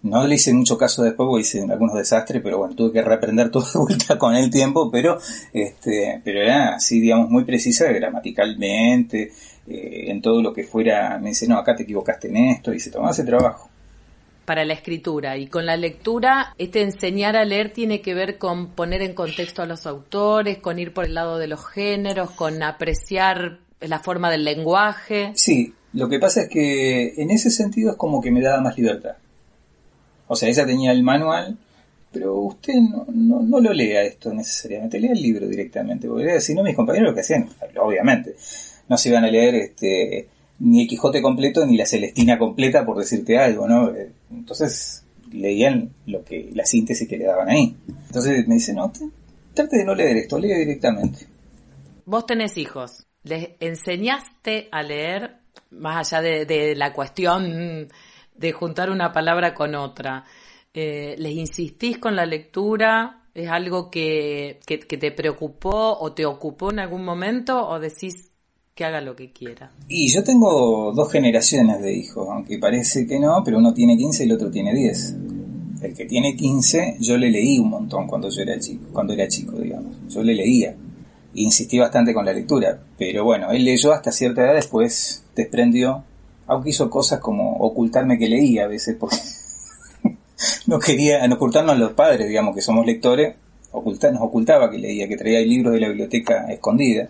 No le hice mucho caso después porque hice algunos desastres, pero bueno, tuve que reaprender todo de vuelta con el tiempo, pero este, pero era así, digamos, muy precisa gramaticalmente, eh, en todo lo que fuera, me dice, no, acá te equivocaste en esto, y se tomaba ese trabajo. Para la escritura y con la lectura, este enseñar a leer tiene que ver con poner en contexto a los autores, con ir por el lado de los géneros, con apreciar la forma del lenguaje. Sí, lo que pasa es que en ese sentido es como que me daba más libertad. O sea, ella tenía el manual, pero usted no, no, no lo lea esto necesariamente, lea el libro directamente, porque si no mis compañeros lo que hacían, obviamente, no se iban a leer este ni el Quijote completo ni la Celestina completa por decirte algo, ¿no? Entonces leían lo que la síntesis que le daban ahí. Entonces me dice, no, trate de no leer esto, lee directamente. Vos tenés hijos, les enseñaste a leer, más allá de, la cuestión de juntar una palabra con otra. Eh, ¿Les insistís con la lectura? ¿Es algo que, que, que, te preocupó o te ocupó en algún momento o decís que haga lo que quiera? Y yo tengo dos generaciones de hijos, aunque parece que no, pero uno tiene 15 y el otro tiene 10. El que tiene 15 yo le leí un montón cuando yo era chico, cuando era chico, digamos. Yo le leía. Insistí bastante con la lectura, pero bueno, él leyó hasta cierta edad, después desprendió aunque hizo cosas como ocultarme que leía a veces, porque no quería, no ocultarnos a los padres, digamos que somos lectores, ocultar, nos ocultaba que leía, que traía libros de la biblioteca escondida,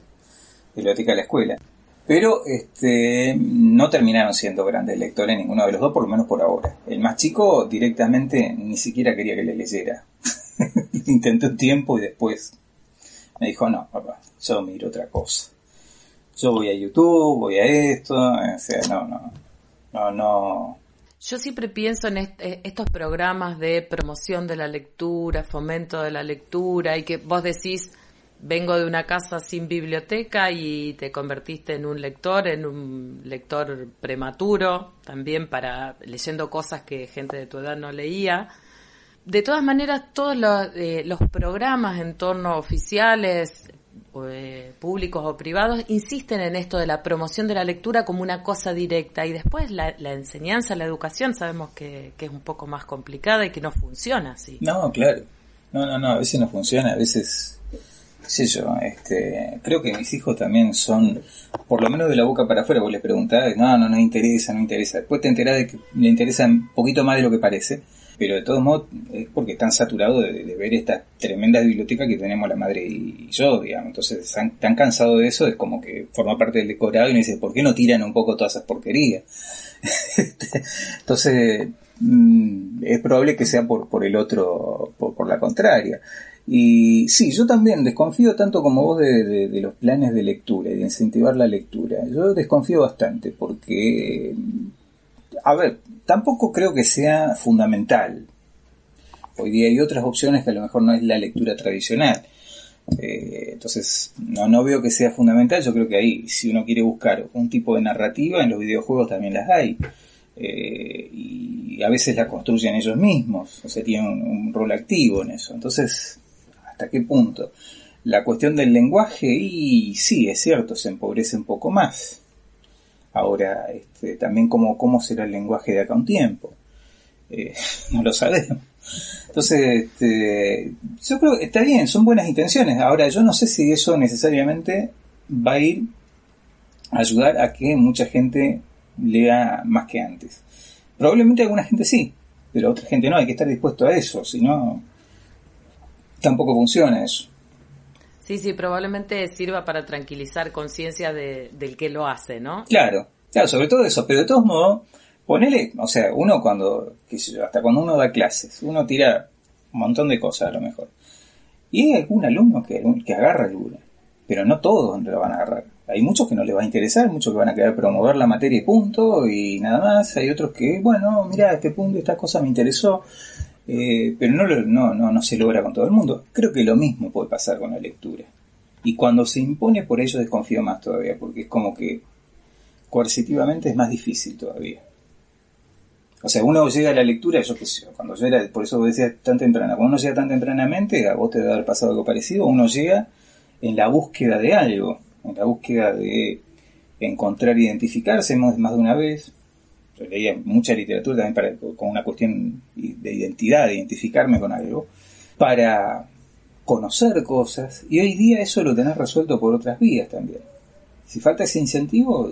biblioteca de la escuela. Pero este, no terminaron siendo grandes lectores ninguno de los dos, por lo menos por ahora. El más chico directamente ni siquiera quería que le leyera. Intenté un tiempo y después me dijo, no, papá, yo miro otra cosa yo voy a YouTube, voy a esto, o sea, no, no, no, no. Yo siempre pienso en eh, estos programas de promoción de la lectura, fomento de la lectura, y que vos decís, vengo de una casa sin biblioteca y te convertiste en un lector, en un lector prematuro, también para leyendo cosas que gente de tu edad no leía. De todas maneras, todos los, eh, los programas en torno oficiales, eh, públicos o privados insisten en esto de la promoción de la lectura como una cosa directa y después la, la enseñanza, la educación sabemos que, que, es un poco más complicada y que no funciona así. No, claro. No, no, no, a veces no funciona, a veces, qué yo, este, creo que mis hijos también son, por lo menos de la boca para afuera, vos les preguntás, no, no, no interesa, no interesa. Después te enterás de que le interesa un poquito más de lo que parece. Pero de todos modos es porque están saturados de, ver esta tremenda biblioteca que tenemos la madre y, yo, digamos. Entonces están tan cansados de eso, es como que forma parte del decorado y me dice, ¿por qué no tiran un poco todas esas porquerías? Entonces, mm, es probable que sea por, por el otro, por, la contraria. Y sí, yo también desconfío tanto como vos de, de, los planes de lectura y de incentivar la lectura. Yo desconfío bastante porque, a ver, tampoco creo que sea fundamental. Hoy día hay otras opciones que a lo mejor no es la lectura tradicional. Eh, entonces, no, no veo que sea fundamental. Yo creo que ahí, si uno quiere buscar un tipo de narrativa, en los videojuegos también las hay. Eh, y a veces la construyen ellos mismos, o sea, tienen un, rol activo en eso. Entonces, ¿hasta qué punto? La cuestión del lenguaje, y sí, es cierto, se empobrece un poco más. Ahora, este, también cómo, será el lenguaje de acá un tiempo. Eh, no lo sabemos. Entonces, este, yo creo que está bien, son buenas intenciones. Ahora, yo no sé si eso necesariamente va a ir a ayudar a que mucha gente lea más que antes. Probablemente alguna gente sí, pero otra gente no, hay que estar dispuesto a eso, si no, tampoco funciona eso. Sí, sí, probablemente sirva para tranquilizar conciencia de, del que lo hace, ¿no? Claro, claro, sobre todo eso, pero de todos modos, ponele, o sea, uno cuando, hasta cuando uno da clases, uno tira un montón de cosas a lo mejor. Y hay algún alumno que, que agarra alguna, pero no todos lo van a agarrar. Hay muchos que no les va a interesar, muchos que van a querer promover la materia y punto, y nada más. Hay otros que, bueno, mira, este punto, esta cosa me interesó, eh, pero no, no, no, no se logra con todo el mundo. Creo que lo mismo puede pasar con la lectura. Y cuando se impone por ello desconfío más todavía, porque es como que coercitivamente es más difícil todavía. O sea, uno llega a la lectura, yo qué sé, cuando yo por eso decía tan temprana, cuando uno llega tan tempranamente, a vos te debe haber pasado algo parecido, uno llega en la búsqueda de algo, en la búsqueda de encontrar, identificarse más de una vez, leía mucha literatura también para, con una cuestión de identidad, de identificarme con algo, para conocer cosas, y hoy día eso lo tenés resuelto por otras vías también. Si falta ese incentivo,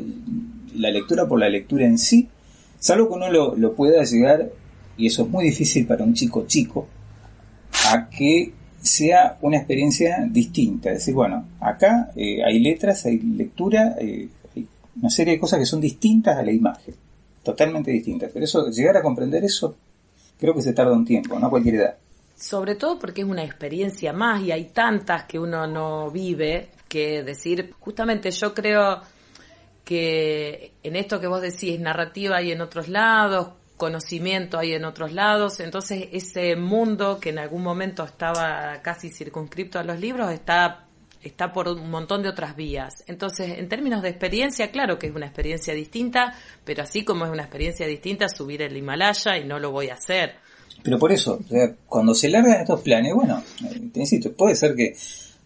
la lectura por la lectura en sí, salvo que uno lo, lo pueda llegar, y eso es muy difícil para un chico chico, a que sea una experiencia distinta. Es decir, bueno, acá eh, hay letras, hay lectura, eh, hay una serie de cosas que son distintas a la imagen totalmente distintas. Pero eso, llegar a comprender eso, creo que se tarda un tiempo, no cualquier edad. Sobre todo porque es una experiencia más y hay tantas que uno no vive que decir, justamente yo creo que en esto que vos decís, narrativa hay en otros lados, conocimiento hay en otros lados, entonces ese mundo que en algún momento estaba casi circunscripto a los libros está está por un montón de otras vías. Entonces, en términos de experiencia, claro que es una experiencia distinta, pero así como es una experiencia distinta subir el Himalaya y no lo voy a hacer. Pero por eso, cuando se largan estos planes, bueno, te insisto, puede ser que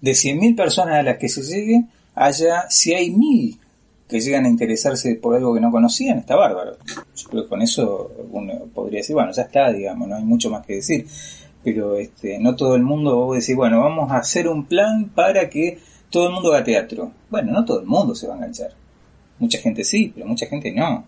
de 100.000 personas a las que se llegue, haya, si hay mil que llegan a interesarse por algo que no conocían, está bárbaro. Yo creo que con eso uno podría decir, bueno, ya está, digamos, no hay mucho más que decir pero este, no todo el mundo, vos decís, bueno, vamos a hacer un plan para que todo el mundo haga teatro. Bueno, no todo el mundo se va a enganchar. Mucha gente sí, pero mucha gente no.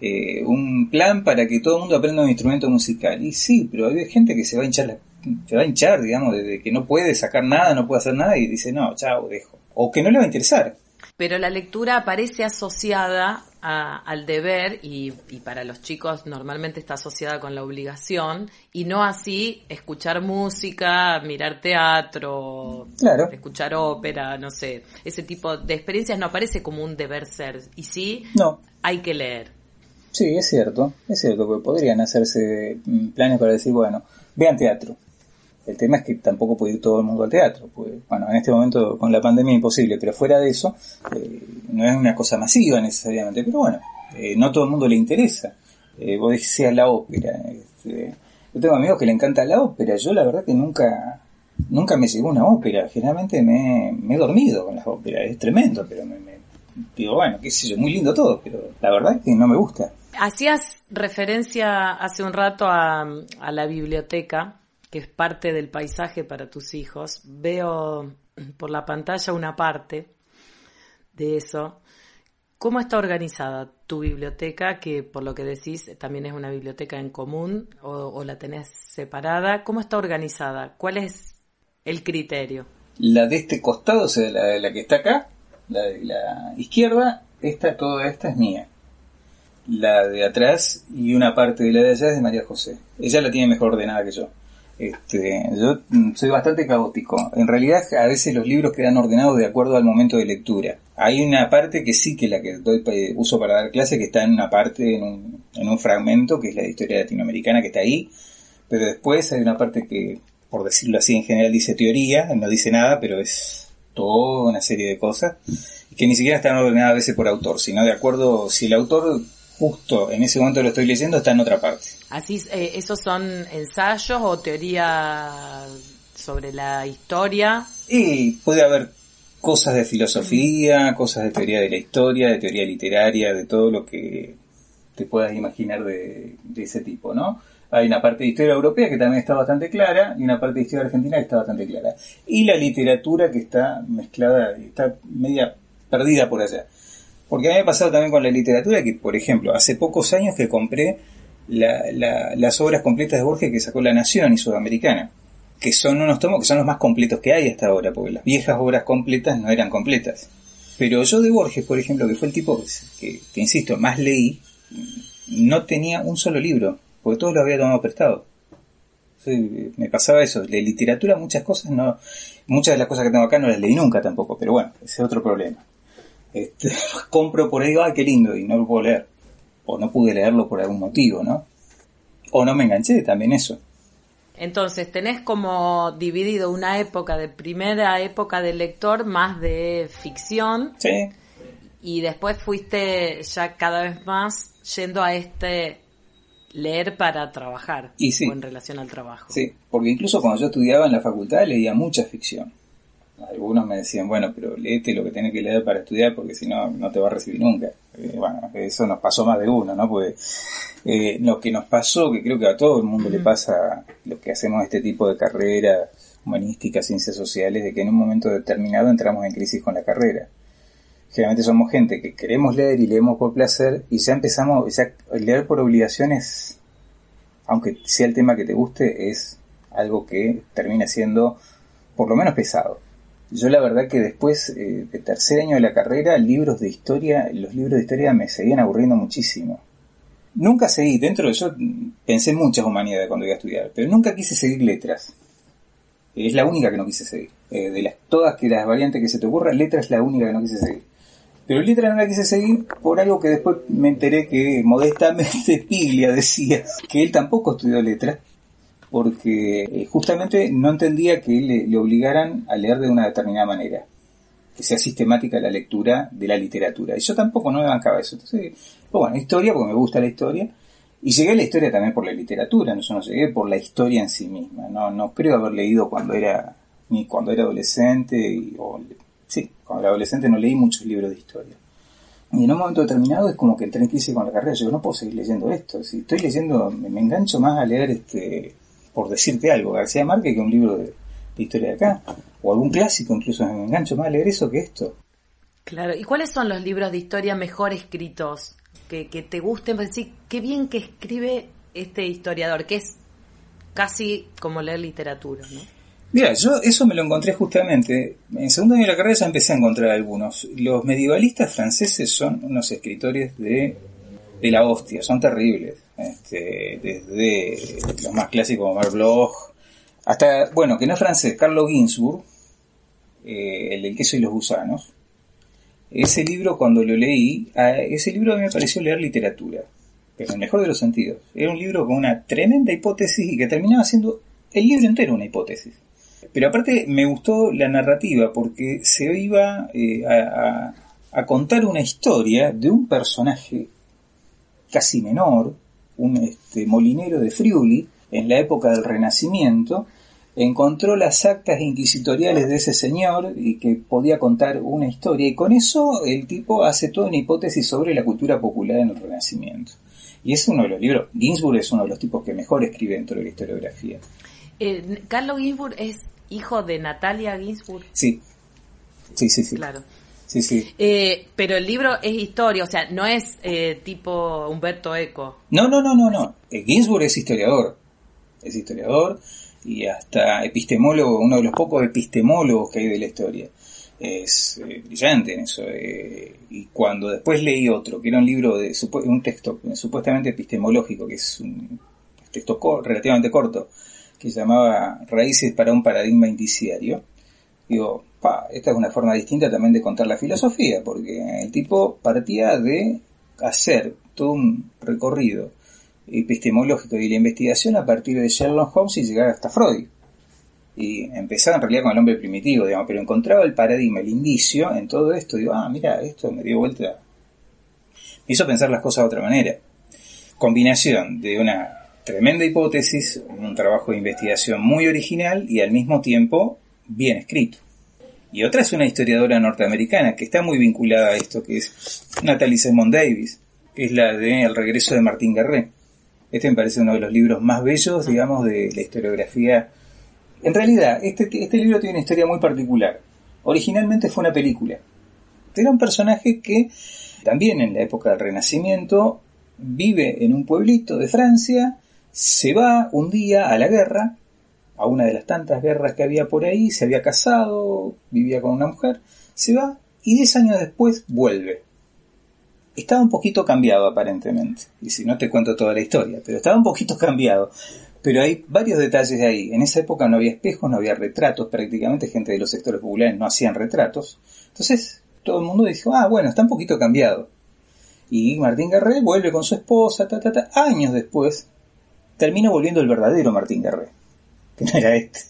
Eh, un plan para que todo el mundo aprenda un instrumento musical. Y sí, pero hay gente que se va a hinchar, se va a hinchar, digamos, de que no puede sacar nada, no puede hacer nada y dice, no, chao, dejo. O que no le va a interesar pero la lectura aparece asociada al deber y, para los chicos normalmente está asociada con la obligación y no así escuchar música, mirar teatro, escuchar ópera, no sé, ese tipo de experiencias no aparece como un deber ser y sí no. hay que leer. Sí, es cierto, es cierto que podrían hacerse mm, planes para decir, bueno, vean teatro, el tema es que tampoco puede ir todo el mundo al teatro. Pues, bueno, en este momento con la pandemia imposible, pero fuera de eso, eh, no es una cosa masiva necesariamente. Pero bueno, eh, no todo el mundo le interesa. Eh, vos decías la ópera. Este, yo tengo amigos que le encanta la ópera. Yo la verdad que nunca nunca me llegó una ópera. Generalmente me, he dormido con las óperas. Es tremendo, pero me, digo, bueno, qué sé yo, muy lindo todo, pero la verdad es que no me gusta. Hacías referencia hace un rato a, a la biblioteca que es parte del paisaje para tus hijos, veo por la pantalla una parte de eso ¿Cómo está organizada tu biblioteca, que por lo que decís también es una biblioteca en común o, la tenés separada? ¿Cómo está organizada? ¿Cuál es el criterio? La de este costado, o sea, la, la que está acá, la de la izquierda, esta, toda esta es mía. La de atrás y una parte de la de allá es de María José. Ella la tiene mejor ordenada que yo. Este, yo mm, soy bastante caótico. En realidad, a veces los libros quedan ordenados de acuerdo al momento de lectura. Hay una parte que sí que la que doy, eh, uso para dar clase, que está en una parte, en un, en un fragmento, que es la historia latinoamericana, que está ahí. Pero después hay una parte que, por decirlo así, en general dice teoría, no dice nada, pero es toda una serie de cosas, que ni siquiera están ordenadas a veces por autor, sino de acuerdo, si el autor justo en ese momento lo estoy leyendo, está en otra parte. Así, eh, ¿esos son ensayos o teoría sobre la historia? Y puede haber cosas de filosofía, cosas de teoría de la historia, de teoría literaria, de todo lo que te puedas imaginar de, de ese tipo, ¿no? Hay una parte de historia europea que también está bastante clara y una parte de historia argentina que está bastante clara. Y la literatura que está mezclada, está media perdida por allá. Porque a mí me ha pasado también con la literatura que, por ejemplo, hace pocos años que compré la- la- las obras completas de Borges que sacó La Nación y Sudamericana, que son unos tomos que son los más completos que hay hasta ahora, porque las viejas obras completas no eran completas. Pero yo de Borges, por ejemplo, que fue el tipo que, que insisto, más leí, no tenía un solo libro, porque todos los había tomado prestado. Me pasaba eso. De literatura muchas cosas no, muchas de las cosas que tengo acá no las leí nunca tampoco, pero bueno, ese es otro problema. Este, compro por ahí, ah, qué lindo, y no lo puedo leer. O no pude leerlo por algún motivo, ¿no? O no me enganché, también eso. Entonces, tenés como dividido una época de primera época del lector más de ficción Sí, y después fuiste ya cada vez más yendo a este leer para trabajar Y sí. o en relación al trabajo. sí, porque incluso cuando yo estudiaba en la facultad leía mucha ficción. Algunos me decían, bueno, pero léete lo que tenés que leer para estudiar porque si no, no te va a recibir nunca. Eh, bueno, eso nos pasó más de uno, ¿no? Porque eh, lo que nos pasó, que creo que a todo el mundo le pasa, los que hacemos este tipo de carreras humanísticas, ciencias sociales, de que en un momento determinado entramos en crisis con la carrera. Generalmente somos gente que queremos leer y leemos por placer y ya empezamos, ya leer por obligaciones, aunque sea el tema que te guste, es algo que termina siendo por lo menos pesado. Yo la verdad que después eh, de tercer año de la carrera, libros de historia, los libros de historia me seguían aburriendo muchísimo. Nunca seguí, dentro de eso mm, pensé en muchas humanidades cuando iba a estudiar, pero nunca quise seguir letras. Es la única que no quise seguir. Eh, de las todas que las variantes que se te ocurran, letras es la única que no quise seguir. Pero letra no la quise seguir por algo que después me enteré que modestamente Piglia decía que él tampoco estudió letras porque eh, justamente no entendía que le, obligaran a leer de una determinada manera, que sea sistemática la lectura de la literatura. Y yo tampoco no me bancaba eso. Entonces, pues bueno, historia, porque me gusta la historia, y llegué a la historia también por la literatura, no, yo no llegué por la historia en sí misma. No, no creo haber leído cuando era, ni cuando era adolescente, y, o, sí, cuando era adolescente no leí muchos libros de historia. Y en un momento determinado es como que entré en crisis con la carrera. Yo no puedo seguir leyendo esto. Si estoy leyendo, me engancho más a leer, este, por decirte algo, García Márquez que un libro de, de historia de acá. O algún clásico, incluso me engancho más a leer eso que esto. Claro, ¿y cuáles son los libros de historia mejor escritos? Que, que te gusten, decir, qué bien que escribe este historiador, que es casi como leer literatura, ¿no? Mira, yo eso me lo encontré justamente. En segundo año de la carrera ya empecé a encontrar algunos. Los medievalistas franceses son unos escritores de, de la hostia, son terribles. Este, desde los más clásicos como Bloch, hasta, bueno, que no es francés, Carlo Ginzburg, eh, el del queso y los gusanos. Ese libro cuando lo leí, ese libro a mí me pareció leer literatura, pero en el mejor de los sentidos. Era un libro con una tremenda hipótesis y que terminaba siendo el libro entero una hipótesis. Pero aparte me gustó la narrativa porque se iba eh, a- a contar una historia de un personaje casi menor, un este, molinero de Friuli, en la época del Renacimiento, encontró las actas inquisitoriales de ese señor y que podía contar una historia y con eso el tipo hace toda una hipótesis sobre la cultura popular en el Renacimiento. Y es uno de los libros, Ginsburg es uno de los tipos que mejor escribe dentro de la historiografía. Eh, Carlos Ginsburg es hijo de Natalia Ginsburg, Sí, sí, sí, sí. claro. Sí, sí. Eh, pero el libro es historia, o sea, no es eh, tipo Humberto Eco. No, no, no, no, no. Eh, Ginsburg es historiador. Es historiador y hasta epistemólogo, uno de los pocos epistemólogos que hay de la historia. Es eh, brillante en eso. eh, y cuando después leí otro, que era un libro de un texto supuestamente epistemológico, que es un texto co- relativamente corto, que se llamaba Raíces para un paradigma indiciario, digo, pa, esta es una forma distinta también de contar la filosofía, porque el tipo partía de hacer todo un recorrido epistemológico y la investigación a partir de Sherlock Holmes y llegar hasta Freud. Y empezaba en realidad con el hombre primitivo, digamos, pero encontraba el paradigma, el indicio en todo esto. Digo, ah, mira, esto me dio vuelta. Me hizo pensar las cosas de otra manera. Combinación de una tremenda hipótesis, un trabajo de investigación muy original y al mismo tiempo bien escrito. Y otra es una historiadora norteamericana que está muy vinculada a esto, que es Natalie Simon Davis, que es la de El regreso de Martín Garré. Este me parece uno de los libros más bellos, digamos, de la historiografía. En realidad, este, este libro tiene una historia muy particular. Originalmente fue una película. Era un personaje que, también en la época del Renacimiento, vive en un pueblito de Francia, se va un día a la guerra, a una de las tantas guerras que había por ahí, se había casado, vivía con una mujer, se va y diez años después vuelve. Estaba un poquito cambiado aparentemente, y si no te cuento toda la historia, pero estaba un poquito cambiado. Pero hay varios detalles ahí. En esa época no había espejos, no había retratos, prácticamente gente de los sectores populares no hacían retratos. Entonces todo el mundo dijo, ah, bueno, está un poquito cambiado. Y Martín Garré vuelve con su esposa, ta, ta, ta. Años después, termina volviendo el verdadero Martín Garré, que no era este.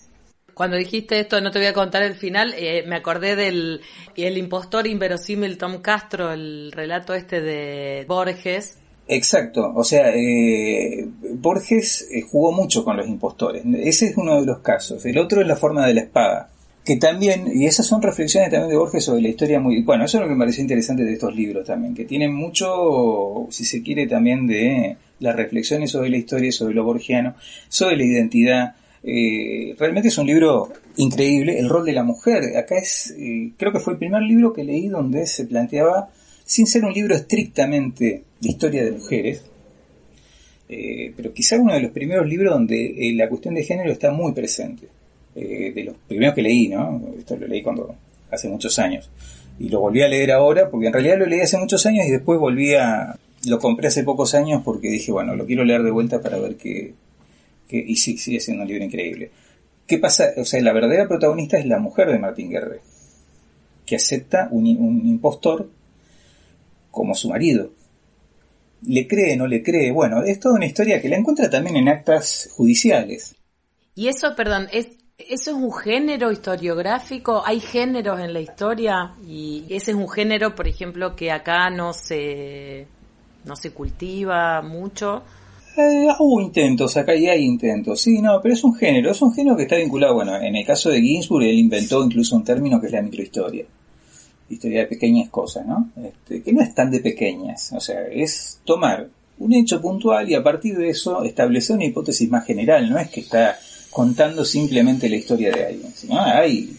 Cuando dijiste esto, no te voy a contar el final, eh, me acordé del el impostor inverosímil Tom Castro, el relato este de Borges. Exacto, o sea, eh, Borges eh, jugó mucho con los impostores. Ese es uno de los casos. El otro es la forma de la espada. Que también, y esas son reflexiones también de Borges sobre la historia muy... Bueno, eso es lo que me pareció interesante de estos libros también, que tienen mucho, si se quiere, también de las reflexiones sobre la historia, sobre lo borgiano, sobre la identidad. Eh, realmente es un libro increíble. El rol de la mujer, acá es, eh, creo que fue el primer libro que leí donde se planteaba, sin ser un libro estrictamente de historia de mujeres, eh, pero quizá uno de los primeros libros donde la cuestión de género está muy presente. De los primeros que leí, ¿no? Esto lo leí cuando hace muchos años. Y lo volví a leer ahora, porque en realidad lo leí hace muchos años y después volví a... Lo compré hace pocos años porque dije, bueno, lo quiero leer de vuelta para ver qué... qué y sí, sigue siendo un libro increíble. ¿Qué pasa? O sea, la verdadera protagonista es la mujer de Martín Guerre, que acepta un, un impostor como su marido. ¿Le cree, no le cree? Bueno, es toda una historia que la encuentra también en actas judiciales. Y eso, perdón, es ¿Eso es un género historiográfico? ¿Hay géneros en la historia? Y ese es un género, por ejemplo, que acá no se, no se cultiva mucho. Eh, hubo intentos, acá y hay intentos, sí, no, pero es un género, es un género que está vinculado, bueno, en el caso de Ginsburg él inventó incluso un término que es la microhistoria, historia de pequeñas cosas, ¿no? Este, que no es tan de pequeñas, o sea, es tomar un hecho puntual y a partir de eso establecer una hipótesis más general, no es que está contando simplemente la historia de alguien, sino hay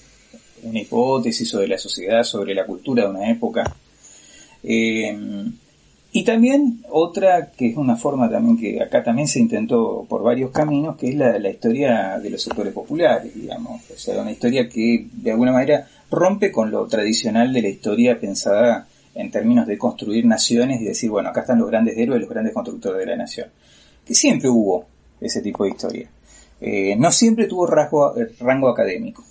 una hipótesis sobre la sociedad, sobre la cultura de una época. Eh, y también otra que es una forma también que acá también se intentó por varios caminos, que es la, la historia de los sectores populares, digamos. O sea, una historia que de alguna manera rompe con lo tradicional de la historia pensada en términos de construir naciones y decir, bueno, acá están los grandes héroes, los grandes constructores de la nación. Que siempre hubo ese tipo de historia. Eh, no siempre tuvo rasgo, rango académico.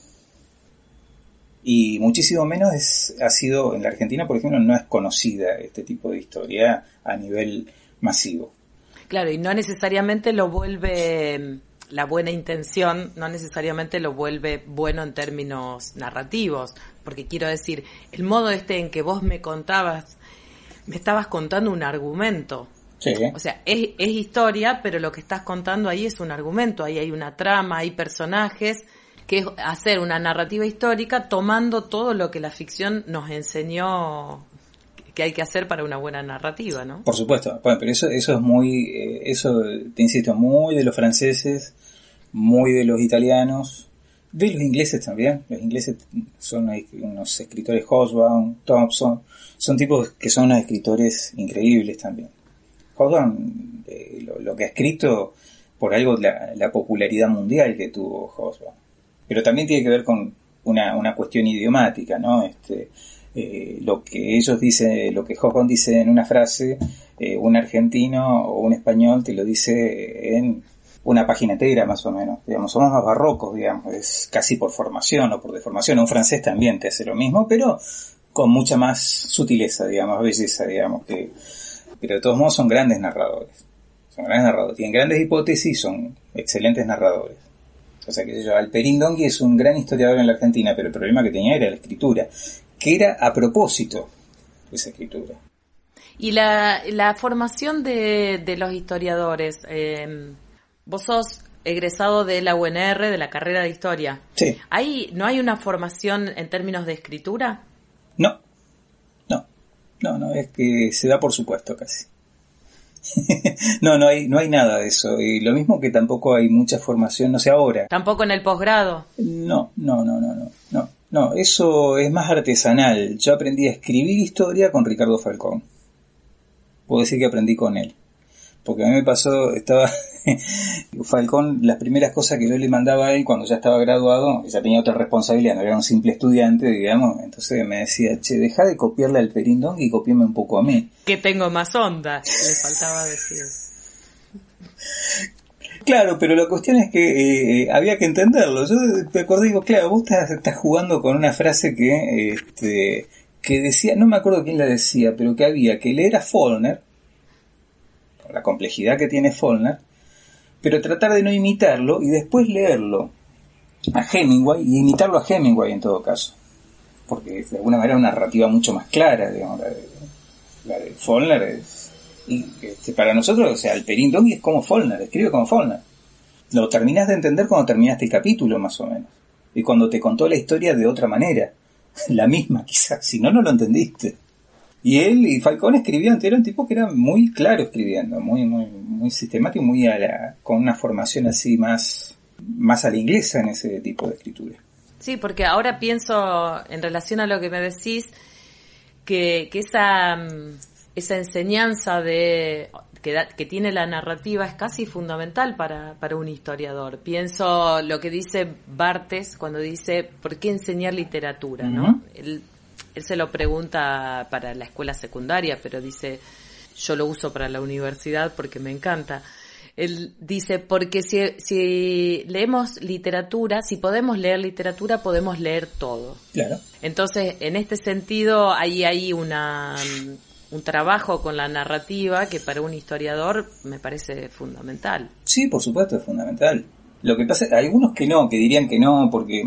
Y muchísimo menos es, ha sido, en la Argentina, por ejemplo, no es conocida este tipo de historia a nivel masivo. Claro, y no necesariamente lo vuelve la buena intención, no necesariamente lo vuelve bueno en términos narrativos, porque quiero decir, el modo este en que vos me contabas, me estabas contando un argumento, Sí. O sea, es, es, historia, pero lo que estás contando ahí es un argumento, ahí hay una trama, hay personajes, que es hacer una narrativa histórica tomando todo lo que la ficción nos enseñó que hay que hacer para una buena narrativa, ¿no? Por supuesto, bueno, pero eso, eso es muy, eh, eso te insisto, muy de los franceses, muy de los italianos, De los ingleses también. Los ingleses son unos escritores, Hobsbawm, Thompson, son tipos que son unos escritores increíbles también. Hobsbawm, eh, lo, que ha escrito, por algo la, la popularidad mundial que tuvo Hobsbawm. Pero también tiene que ver con una, una cuestión idiomática, ¿no? Este, eh, lo que ellos dicen, lo que Hobsbawm dice en una frase, eh, un argentino o un español te lo dice en una página entera más o menos. Digamos, somos más barrocos, digamos, es casi por formación o por deformación. Un francés también te hace lo mismo, pero con mucha más sutileza, digamos, belleza, digamos, que, pero de todos modos son grandes narradores. Son grandes narradores. Tienen grandes hipótesis, son excelentes narradores. O sea que yo, Alperín Dongui es un gran historiador en la Argentina, pero el problema que tenía era la escritura, que era a propósito esa escritura. Y la, la formación de, de los historiadores, eh, vos sos egresado de la UNR, de la carrera de historia. Sí. ¿Hay, ¿No hay una formación en términos de escritura? No, no, no, no, es que se da por supuesto casi. no, no hay, no hay nada de eso. Y lo mismo que tampoco hay mucha formación, no sé ahora. ¿Tampoco en el posgrado? No, no, no, no, no, no. No, eso es más artesanal. Yo aprendí a escribir historia con Ricardo Falcón puedo decir que aprendí con él. Porque a mí me pasó, estaba Falcón, las primeras cosas que yo le mandaba a él cuando ya estaba graduado, ya tenía otra responsabilidad, no era un simple estudiante, digamos, entonces me decía, che, deja de copiarle al Perindón y copiame un poco a mí. Que tengo más onda, le faltaba decir. Claro, pero la cuestión es que eh, había que entenderlo. Yo me acordé, digo, claro, vos estás, estás jugando con una frase que este, que decía, no me acuerdo quién la decía, pero que había que leer a Follner, la complejidad que tiene Follner, pero tratar de no imitarlo y después leerlo a Hemingway y imitarlo a Hemingway en todo caso. Porque de alguna manera es una narrativa mucho más clara, digamos, la de, Follner es... Y este, para nosotros, o sea, el Perín Dongui es como Follner, escribe como Follner. Lo terminas de entender cuando terminaste el capítulo, más o menos. Y cuando te contó la historia de otra manera la misma quizás, si no, no lo entendiste. Y él y Falcón escribían, era un tipo que era muy claro escribiendo, muy, muy, muy sistemático, muy a la, con una formación así más, más a la inglesa en ese tipo de escritura. Sí, porque ahora pienso en relación a lo que me decís, que, que esa, esa enseñanza de que, tiene la narrativa es casi fundamental para, para un historiador. Pienso lo que dice Bartes cuando dice, ¿por qué enseñar literatura? ¿no? él, se lo pregunta para la escuela secundaria, pero dice, yo lo uso para la universidad porque me encanta. Él dice, porque si, si leemos literatura, si podemos leer literatura, podemos leer todo. Claro. Entonces, en este sentido, hay ahí una, un trabajo con la narrativa que para un historiador me parece fundamental. Sí, por supuesto, es fundamental. Lo que pasa, hay algunos que no, que dirían que no, porque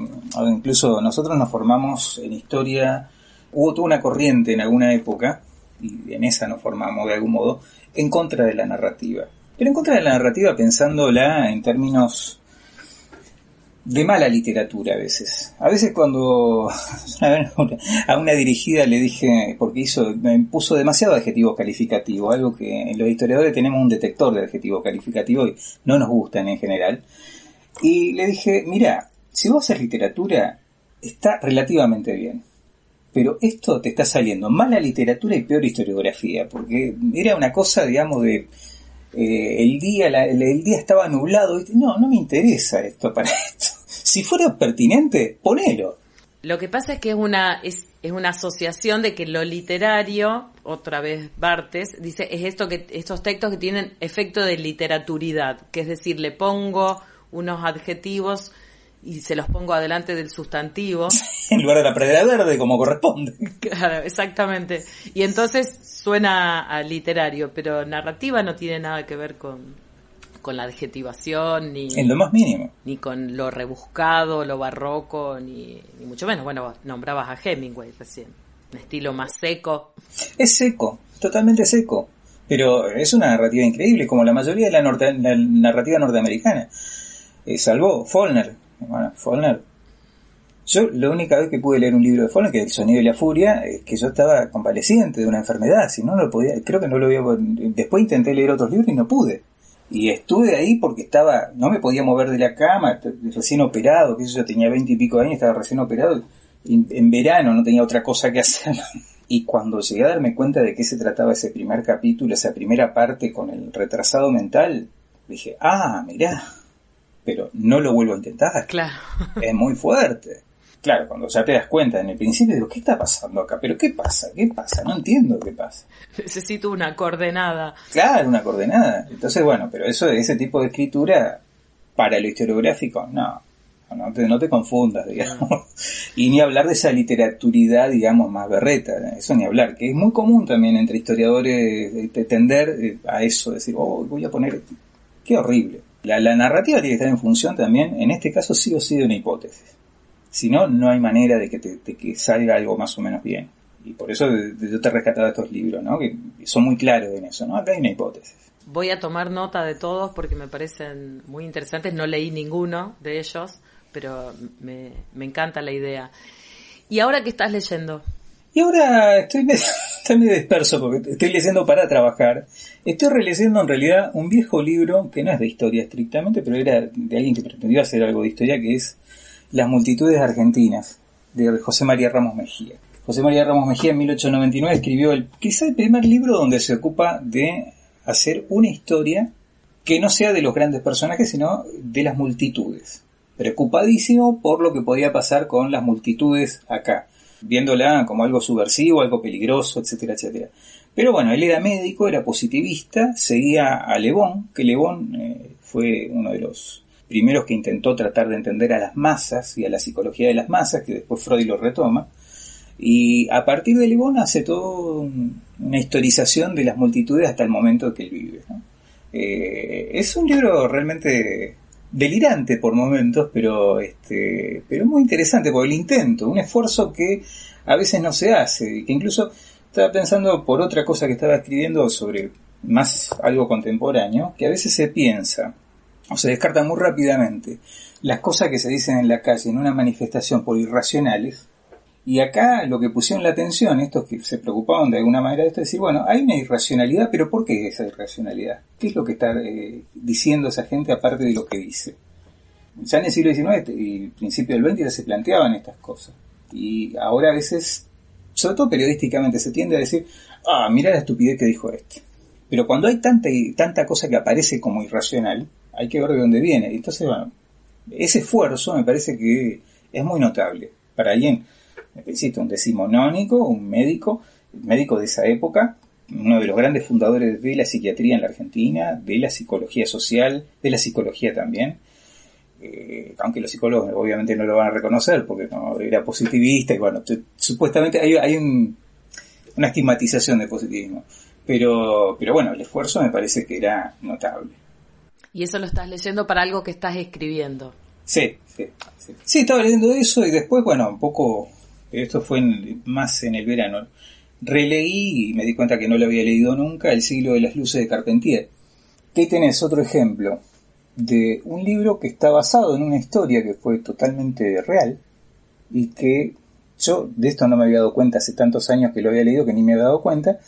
incluso nosotros nos formamos en historia, hubo toda una corriente en alguna época, y en esa nos formamos de algún modo, en contra de la narrativa. Pero en contra de la narrativa pensándola en términos de mala literatura a veces. A veces cuando a una dirigida le dije, porque hizo, me puso demasiado adjetivo calificativo, algo que en los historiadores tenemos un detector de adjetivo calificativo y no nos gustan en general. Y le dije, mira, si vos haces literatura, está relativamente bien. Pero esto te está saliendo mala literatura y peor historiografía, porque era una cosa, digamos, de eh, el día el, día estaba nublado. No, no me interesa esto para esto. Si fuera pertinente, ponelo. Lo que pasa es que es una, es, es, una asociación de que lo literario, otra vez Bartes, dice, es esto que, estos textos que tienen efecto de literaturidad, que es decir, le pongo unos adjetivos y se los pongo adelante del sustantivo. en lugar de la pradera verde, como corresponde. Claro, exactamente. Y entonces suena a literario, pero narrativa no tiene nada que ver con, con la adjetivación, ni... En lo más mínimo. Ni con lo rebuscado, lo barroco, ni, ni mucho menos. Bueno, nombrabas a Hemingway recién. Un estilo más seco. Es seco, totalmente seco. Pero es una narrativa increíble, como la mayoría de la, la narrativa norteamericana. Eh, salvo Follner, bueno, Follner. Yo la única vez que pude leer un libro de Follner, que es El sonido y la furia, es que yo estaba convaleciente de una enfermedad, si no, lo podía, creo que no lo había, después intenté leer otros libros y no pude. Y estuve ahí porque estaba, no me podía mover de la cama, recién operado, que yo tenía veinte y pico años, estaba recién operado, en verano no tenía otra cosa que hacer. Y cuando llegué a darme cuenta de qué se trataba ese primer capítulo, esa primera parte con el retrasado mental, dije, ah, mirá, pero no lo vuelvo a intentar. Claro. Es muy fuerte. Claro, cuando ya te das cuenta en el principio, digo, ¿qué está pasando acá? ¿Pero qué pasa? ¿Qué pasa? No entiendo qué pasa. Necesito una coordenada. Claro, una coordenada. Entonces, bueno, pero eso, ese tipo de escritura, para lo historiográfico, no. No te, no te confundas, digamos. Y ni hablar de esa literaturidad, digamos, más berreta, eso ni hablar, que es muy común también entre historiadores eh, tender eh, a eso, decir, oh, voy a poner, qué horrible. La, la narrativa tiene que estar en función también, en este caso sí o sí de una hipótesis. Si no, no hay manera de que, te, de que salga algo más o menos bien. Y por eso yo te he rescatado estos libros, ¿no? Que son muy claros en eso, ¿no? Acá hay una hipótesis. Voy a tomar nota de todos porque me parecen muy interesantes. No leí ninguno de ellos, pero me, me encanta la idea. ¿Y ahora qué estás leyendo? Y ahora estoy estoy medio disperso porque estoy leyendo para trabajar. Estoy releyendo en realidad un viejo libro que no es de historia estrictamente, pero era de alguien que pretendió hacer algo de historia, que es Las multitudes argentinas, de José María Ramos Mejía. José María Ramos Mejía en 1899 escribió el, quizá el primer libro donde se ocupa de hacer una historia que no sea de los grandes personajes, sino de las multitudes. Preocupadísimo por lo que podía pasar con las multitudes acá, viéndola como algo subversivo, algo peligroso, etcétera, etcétera. Pero bueno, él era médico, era positivista, seguía a Le Bon, que Le Bon eh, fue uno de los primeros que intentó tratar de entender a las masas y a la psicología de las masas, que después Freud lo retoma. Y a partir de Le Bon hace toda una historización de las multitudes hasta el momento que él vive. Eh, es un libro realmente delirante por momentos, pero este, pero muy interesante por el intento, un esfuerzo que a veces no se hace, que incluso estaba pensando por otra cosa que estaba escribiendo sobre más algo contemporáneo, que a veces se piensa o se descarta muy rápidamente las cosas que se dicen en la calle en una manifestación por irracionales, y acá lo que pusieron la atención, estos que se preocupaban de alguna manera de esto, es decir, bueno, hay una irracionalidad, pero ¿por qué esa irracionalidad? ¿Qué es lo que está eh, diciendo esa gente aparte de lo que dice? Ya en el siglo XIX y principio del XX ya se planteaban estas cosas. Y ahora a veces, sobre todo periodísticamente, se tiende a decir, ah, mira la estupidez que dijo este. Pero cuando hay tanta, tanta cosa que aparece como irracional, hay que ver de dónde viene. Entonces, bueno, ese esfuerzo me parece que es muy notable. Para alguien un decimonónico, un médico, médico de esa época, uno de los grandes fundadores de la psiquiatría en la Argentina, de la psicología social, de la psicología también. Eh, aunque los psicólogos obviamente no lo van a reconocer porque no era positivista y bueno, supuestamente hay, hay una estigmatización de positivismo. Pero, pero bueno, el esfuerzo me parece que era notable. ¿Y eso lo estás leyendo para algo que estás escribiendo? Sí, sí, sí. Sí, estaba leyendo eso y después, bueno, un poco esto fue más en el verano, releí y me di cuenta que no lo había leído nunca, El siglo de las luces de Carpentier. ¿Qué tenés? Otro ejemplo de un libro que está basado en una historia que fue totalmente real y que yo de esto no me había dado cuenta hace tantos años que lo había leído que ni me había dado cuenta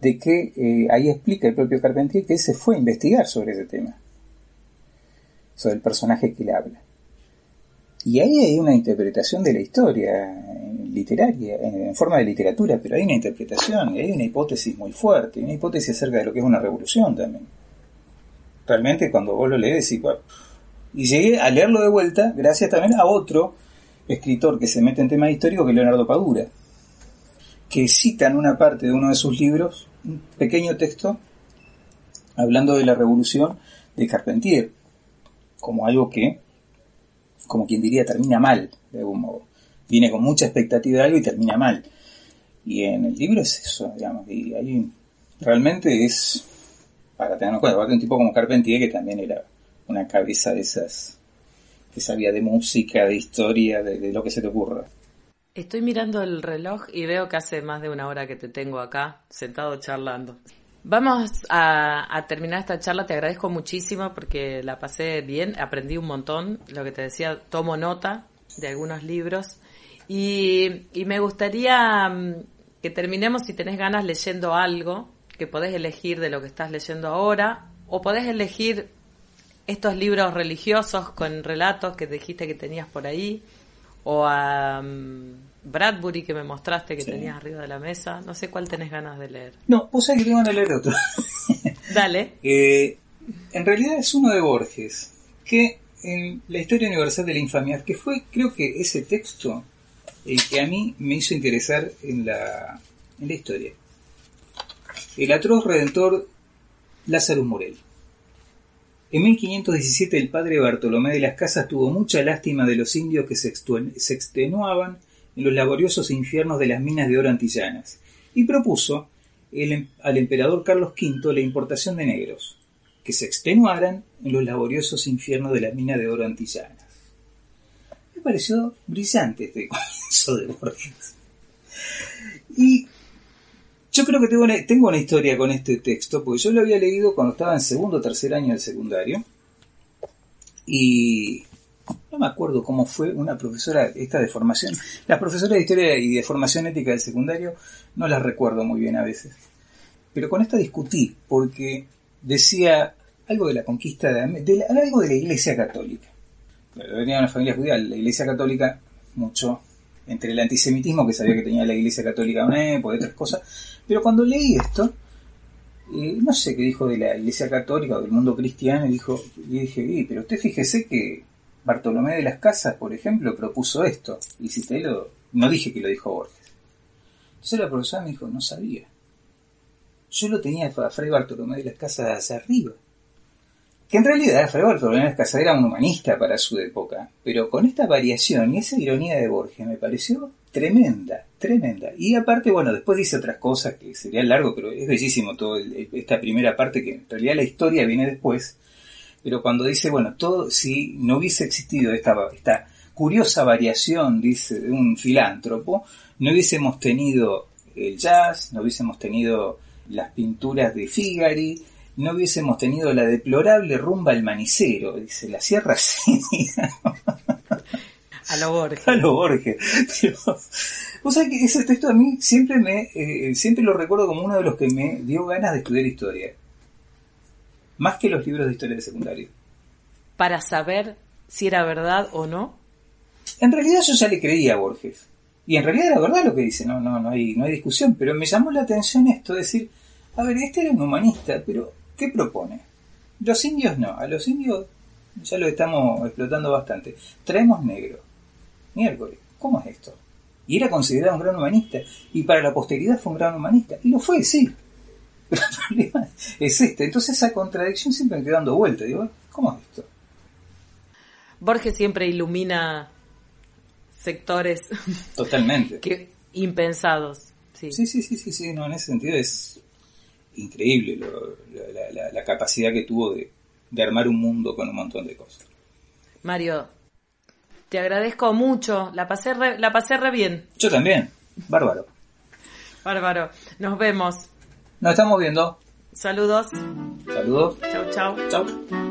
de que eh, ahí explica el propio Carpentier que se fue a investigar sobre ese tema, sobre el personaje que le habla. Y ahí hay una interpretación de la historia literaria, en, forma de literatura, pero hay una interpretación hay una hipótesis muy fuerte, una hipótesis acerca de lo que es una revolución también. Realmente cuando vos lo lees, y, y llegué a leerlo de vuelta gracias también a otro escritor que se mete en temas históricos, que es Leonardo Padura, que cita en una parte de uno de sus libros un pequeño texto hablando de la revolución de Carpentier, como algo que como quien diría, termina mal, de algún modo. Viene con mucha expectativa de algo y termina mal. Y en el libro es eso, digamos, y ahí realmente es, para tener cuenta, un tipo como Carpentier que también era una cabeza de esas, que sabía de música, de historia, de, lo que se te ocurra. Estoy mirando el reloj y veo que hace más de una hora que te tengo acá, sentado charlando. Vamos a, terminar esta charla. Te agradezco muchísimo porque la pasé bien, aprendí un montón. Lo que te decía, tomo nota de algunos libros. Y, me gustaría mm, que terminemos, si tenés ganas, leyendo algo que podés elegir de lo que estás leyendo ahora o podés elegir estos libros religiosos con relatos que dijiste que tenías por ahí, o a mm, Bradbury que me mostraste que Sí. tenías arriba de la mesa. No sé cuál tenés ganas de leer. No, vos sabés que tengo ganas de leer otro. Dale. Eh, en realidad es uno de Borges, que en la historia universal de la infamia, que fue creo que ese texto el que a mí me hizo interesar en la, en la historia. El atroz redentor Lázaro Morel. En 1517 el padre Bartolomé de las Casas tuvo mucha lástima de los indios que se, extenuaban en los laboriosos infiernos de las minas de oro antillanas y propuso em- al emperador Carlos V la importación de negros que se extenuaran en los laboriosos infiernos de las minas de oro antillanas. Pareció brillante este comienzo de Borges. Y yo creo que tengo una, tengo una historia con este texto, porque yo lo había leído cuando estaba en segundo o tercer año del secundario. Y no me acuerdo cómo fue una profesora, esta de formación. Las profesoras de historia y de formación ética del secundario no las recuerdo muy bien a veces. Pero con esta discutí, porque decía algo de la conquista de, algo de la iglesia católica. Venía de una familia judía, la iglesia católica, mucho entre el antisemitismo que sabía que tenía la iglesia católica una otras cosas. Pero cuando leí esto, eh, no sé qué dijo de la iglesia católica o del mundo cristiano, dijo, y dije, "Y, pero usted fíjese que Bartolomé de las Casas, por ejemplo, propuso esto. Y si te lo, no dije que lo dijo Borges. Entonces la profesora me dijo, no sabía. Yo lo tenía a Fray Bartolomé de las Casas hacia arriba. Que en realidad de las Casas era un humanista para su época, pero con esta variación y esa ironía de Borges me pareció tremenda, tremenda. Y aparte, bueno, después dice otras cosas que sería largo, pero es bellísimo todo esta primera parte que en realidad la historia viene después. Pero cuando dice, bueno, todo, si no hubiese existido esta, esta curiosa variación, dice, de un filántropo, no hubiésemos tenido el jazz, no hubiésemos tenido las pinturas de Figari, no hubiésemos tenido la deplorable rumba al manicero, dice, la sierra Cénica, A lo Borges. a lo Borges. Pero, vos sabés que ese texto a mí siempre me, eh, siempre lo recuerdo como uno de los que me dio ganas de estudiar historia. Más que los libros de historia de secundario. Para saber si era verdad o no. En realidad yo ya le creía a Borges. Y en realidad era verdad lo que dice, no, no, no hay, no hay discusión, pero me llamó la atención esto, decir, a ver, este era un humanista, pero ¿qué propone? Los indios no, a los indios ya lo estamos explotando bastante. Traemos negro. Miércoles, ¿cómo es esto? Y era considerado un gran humanista, y para la posteridad fue un gran humanista, y lo fue, sí. Pero el problema es este, entonces esa contradicción siempre me queda dando vuelta, digo, ¿cómo es esto? Borges siempre ilumina sectores Totalmente. que impensados. Sí. Sí, sí, sí, sí, sí, no, en ese sentido es increíble lo- la, la- la capacidad que tuvo de, de armar un mundo con un montón de cosas. Mario, te agradezco mucho. La pasé re, la pasé re bien. Yo también, bárbaro. Bárbaro. Nos vemos. Nos estamos viendo. Saludos. Saludos. Chau, chau. Chao.